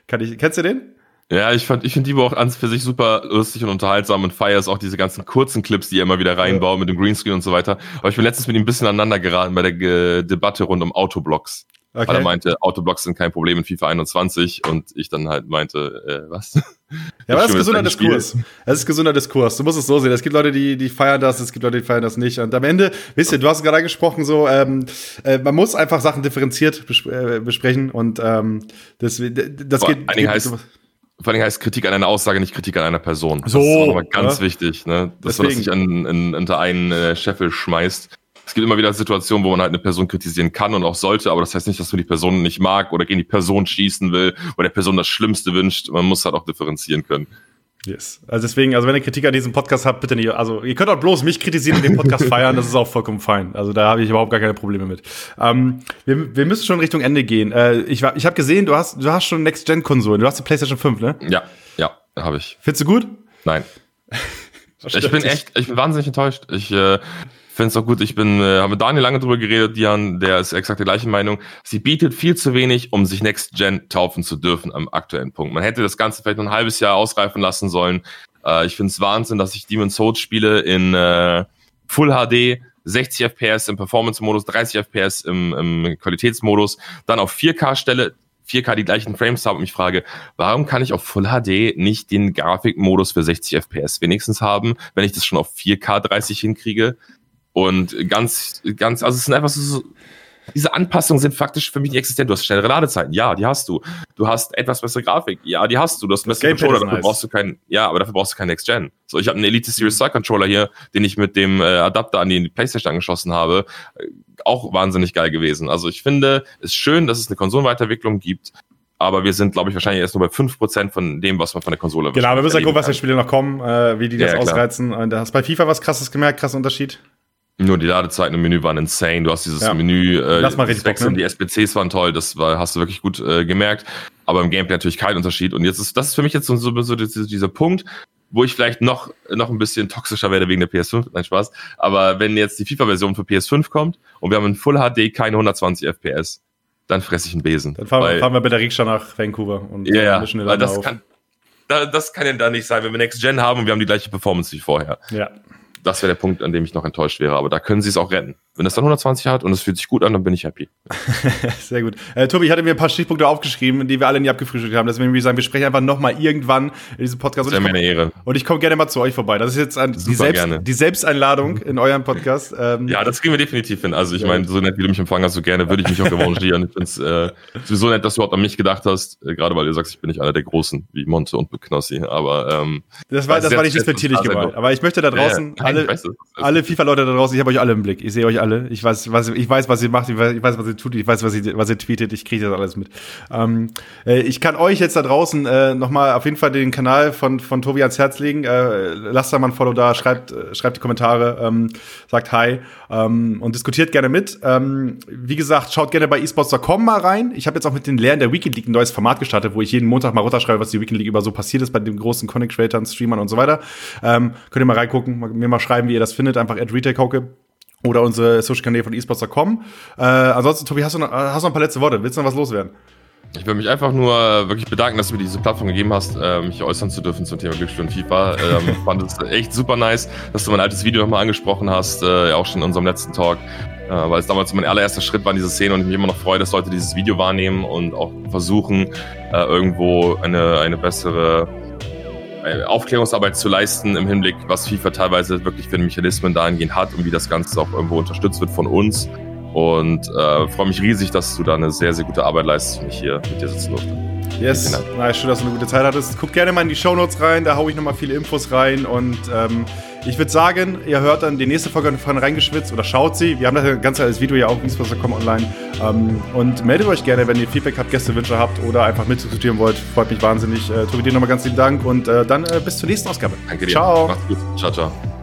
kann ich, kennst du den? Ja, ich fand, ich finde Divo auch an für sich super lustig und unterhaltsam und feiere es auch diese ganzen kurzen Clips, die er immer wieder reinbaut ja. mit dem Greenscreen und so weiter. Aber ich bin letztens mit ihm ein bisschen aneinander geraten bei der Ge Debatte rund um Autoblocks. Okay. Weil er meinte, Autoblocks sind kein Problem in FIFA 21 und ich dann halt meinte, äh, was? Ja, aber das ist gesunder Diskurs. Es ist gesunder Diskurs. Du musst es so sehen. Es gibt Leute, die, die feiern das, es gibt Leute, die feiern das nicht. Und am Ende, wisst ihr, du hast gerade angesprochen, so, ähm, äh, man muss einfach Sachen differenziert bespre äh, besprechen und ähm, das, das aber geht. geht heißt, vor allem heißt Kritik an einer Aussage nicht Kritik an einer Person. So, das ist aber ganz ja? wichtig, ne? dass man das nicht unter einen äh, Scheffel schmeißt. Es gibt immer wieder Situationen, wo man halt eine Person kritisieren kann und auch sollte, aber das heißt nicht, dass man die Person nicht mag oder gegen die Person schießen will oder der Person das Schlimmste wünscht. Man muss halt auch differenzieren können. Yes. Also deswegen, also wenn ihr Kritik an diesem Podcast habt, bitte nicht. Also ihr könnt auch bloß mich kritisieren und den Podcast feiern, das ist auch vollkommen fein. Also da habe ich überhaupt gar keine Probleme mit. Ähm, wir, wir müssen schon Richtung Ende gehen. Äh, ich ich habe gesehen, du hast, du hast schon Next-Gen-Konsolen. Du hast die PlayStation 5, ne? Ja, ja, habe ich. Findest du gut? Nein. ich bin echt, ich bin wahnsinnig enttäuscht. Ich äh, finde es auch gut. Ich bin, äh, habe mit Daniel lange drüber geredet, Dian, der ist exakt der gleichen Meinung. Sie bietet viel zu wenig, um sich Next Gen taufen zu dürfen am aktuellen Punkt. Man hätte das Ganze vielleicht noch ein halbes Jahr ausreifen lassen sollen. Äh, ich finde es Wahnsinn, dass ich Demon's Souls spiele in äh, Full HD 60 FPS im Performance-Modus, 30 FPS im, im Qualitätsmodus, dann auf 4K stelle, 4K die gleichen Frames habe und mich frage, warum kann ich auf Full HD nicht den Grafikmodus für 60 FPS wenigstens haben, wenn ich das schon auf 4K 30 hinkriege? Und ganz, ganz, also es sind einfach so, diese Anpassungen sind faktisch für mich nicht existent. Du hast schnellere Ladezeiten, ja, die hast du. Du hast etwas bessere Grafik, ja, die hast du. Du hast einen besseren Controller, dafür nice. brauchst du keinen, ja, aber dafür brauchst du keinen Next Gen. So, ich habe einen Elite Series 2 Controller hier, den ich mit dem äh, Adapter an die PlayStation angeschossen habe. Äh, auch wahnsinnig geil gewesen. Also ich finde es schön, dass es eine Konsolenweiterentwicklung gibt, aber wir sind, glaube ich, wahrscheinlich erst nur bei 5% von dem, was man von der Konsole Genau, wir müssen ja gucken, was für Spiele noch kommen, äh, wie die das ja, ausreizen. Und da hast bei FIFA was krasses gemerkt, krasser Unterschied? Nur die Ladezeiten im Menü waren insane. Du hast dieses ja. Menü, äh, Lass mal richtig Wechseln, ne? die SBCs waren toll, das war, hast du wirklich gut äh, gemerkt. Aber im Gameplay natürlich kein Unterschied. Und jetzt ist, das ist für mich jetzt so, so, so dieser Punkt, wo ich vielleicht noch, noch ein bisschen toxischer werde wegen der PS5. Nein, Spaß. Aber wenn jetzt die FIFA-Version für PS5 kommt und wir haben in Full HD keine 120 FPS, dann fresse ich einen Besen. Dann fahren, weil, fahren wir bei der Rikscha nach Vancouver und ja, ja, weil das auf. kann, das kann ja da nicht sein, wenn wir Next Gen haben und wir haben die gleiche Performance wie vorher. Ja das wäre der Punkt, an dem ich noch enttäuscht wäre. Aber da können sie es auch retten. Wenn es dann 120 hat und es fühlt sich gut an, dann bin ich happy. Sehr gut. Äh, Tobi, ich hatte mir ein paar Stichpunkte aufgeschrieben, die wir alle nie abgefrühstückt haben. Deswegen würde ich sagen, wir sprechen einfach nochmal irgendwann in diesem Podcast. Das wäre mir eine Ehre. Und ich komme gerne mal zu euch vorbei. Das ist jetzt ein, die, Selbst, die, Selbsteinladung in eurem Podcast. Ähm, ja, das kriegen wir definitiv hin. Also ich ja. meine, so nett, wie du mich empfangen hast, so gerne, würde ich mich auch revanchieren. ich finde es äh, sowieso nett, dass du überhaupt an mich gedacht hast. Äh, gerade weil du sagst, ich bin nicht einer der Großen, wie Monte und Knossi. Aber ähm, das war, das war nicht despektierlich gemeint. Aber ich möchte da draußen ja, ja. alle, alle FIFA-Leute da draußen, ich habe euch alle im Blick. Ich sehe euch alle. Ich weiß, was, ich weiß, was ihr macht, ich weiß, ich weiß, was ihr tut, ich weiß, was ihr, was ihr tweetet, ich kriege das alles mit. Ähm, äh, ich kann euch jetzt da draußen äh, nochmal auf jeden Fall den Kanal von, von Tobi ans Herz legen. Äh, lasst da mal ein Follow da, schreibt, äh, schreibt die Kommentare, ähm, sagt Hi ähm, und diskutiert gerne mit. Ähm, wie gesagt, schaut gerne bei esports.com mal rein. Ich habe jetzt auch mit den Lehren der Weekend League ein neues Format gestartet, wo ich jeden Montag mal runterschreibe, was die Weekend League über so passiert ist bei den großen Content Creators, Streamern und so weiter. Ähm, könnt ihr mal reingucken, mir mal schreiben, wie ihr das findet, einfach at retailkoke oder unsere Social-Kanäle von esports.com. Äh, ansonsten, Tobi, hast du, noch, hast du noch ein paar letzte Worte? Willst du noch was loswerden? Ich will mich einfach nur wirklich bedanken, dass du mir diese Plattform gegeben hast, äh, mich äußern zu dürfen zum Thema Glücksspiel und FIFA. Ähm, fand es echt super nice, dass du mein altes Video nochmal angesprochen hast, äh, auch schon in unserem letzten Talk, äh, weil es damals mein allererster Schritt war in diese Szene und ich mich immer noch freue, dass Leute dieses Video wahrnehmen und auch versuchen, äh, irgendwo eine, eine bessere äh, Aufklärungsarbeit zu leisten im Hinblick, was FIFA teilweise wirklich für Mechanismen dahingehend hat und wie das Ganze auch irgendwo unterstützt wird von uns. Und äh, freue mich riesig, dass du da eine sehr, sehr gute Arbeit leistest und ich hier mit dir sitzen durfte. Yes, nice, schön, dass du eine gute Zeit hattest. Guck gerne mal in die Shownotes rein, da haue ich nochmal viele Infos rein und ähm, ich würde sagen, ihr hört dann die nächste Folge von Reingeschwitzt oder schaut sie. Wir haben das ganze als Video ja auch esports.com online. Ähm, und meldet euch gerne, wenn ihr Feedback habt, Gästewünsche habt oder einfach mitdiskutieren wollt. Freut mich wahnsinnig. Äh, Tobi, dir nochmal ganz lieben Dank und äh, dann äh, bis zur nächsten Ausgabe. Danke dir. Ciao. Macht's gut. Ciao, ciao.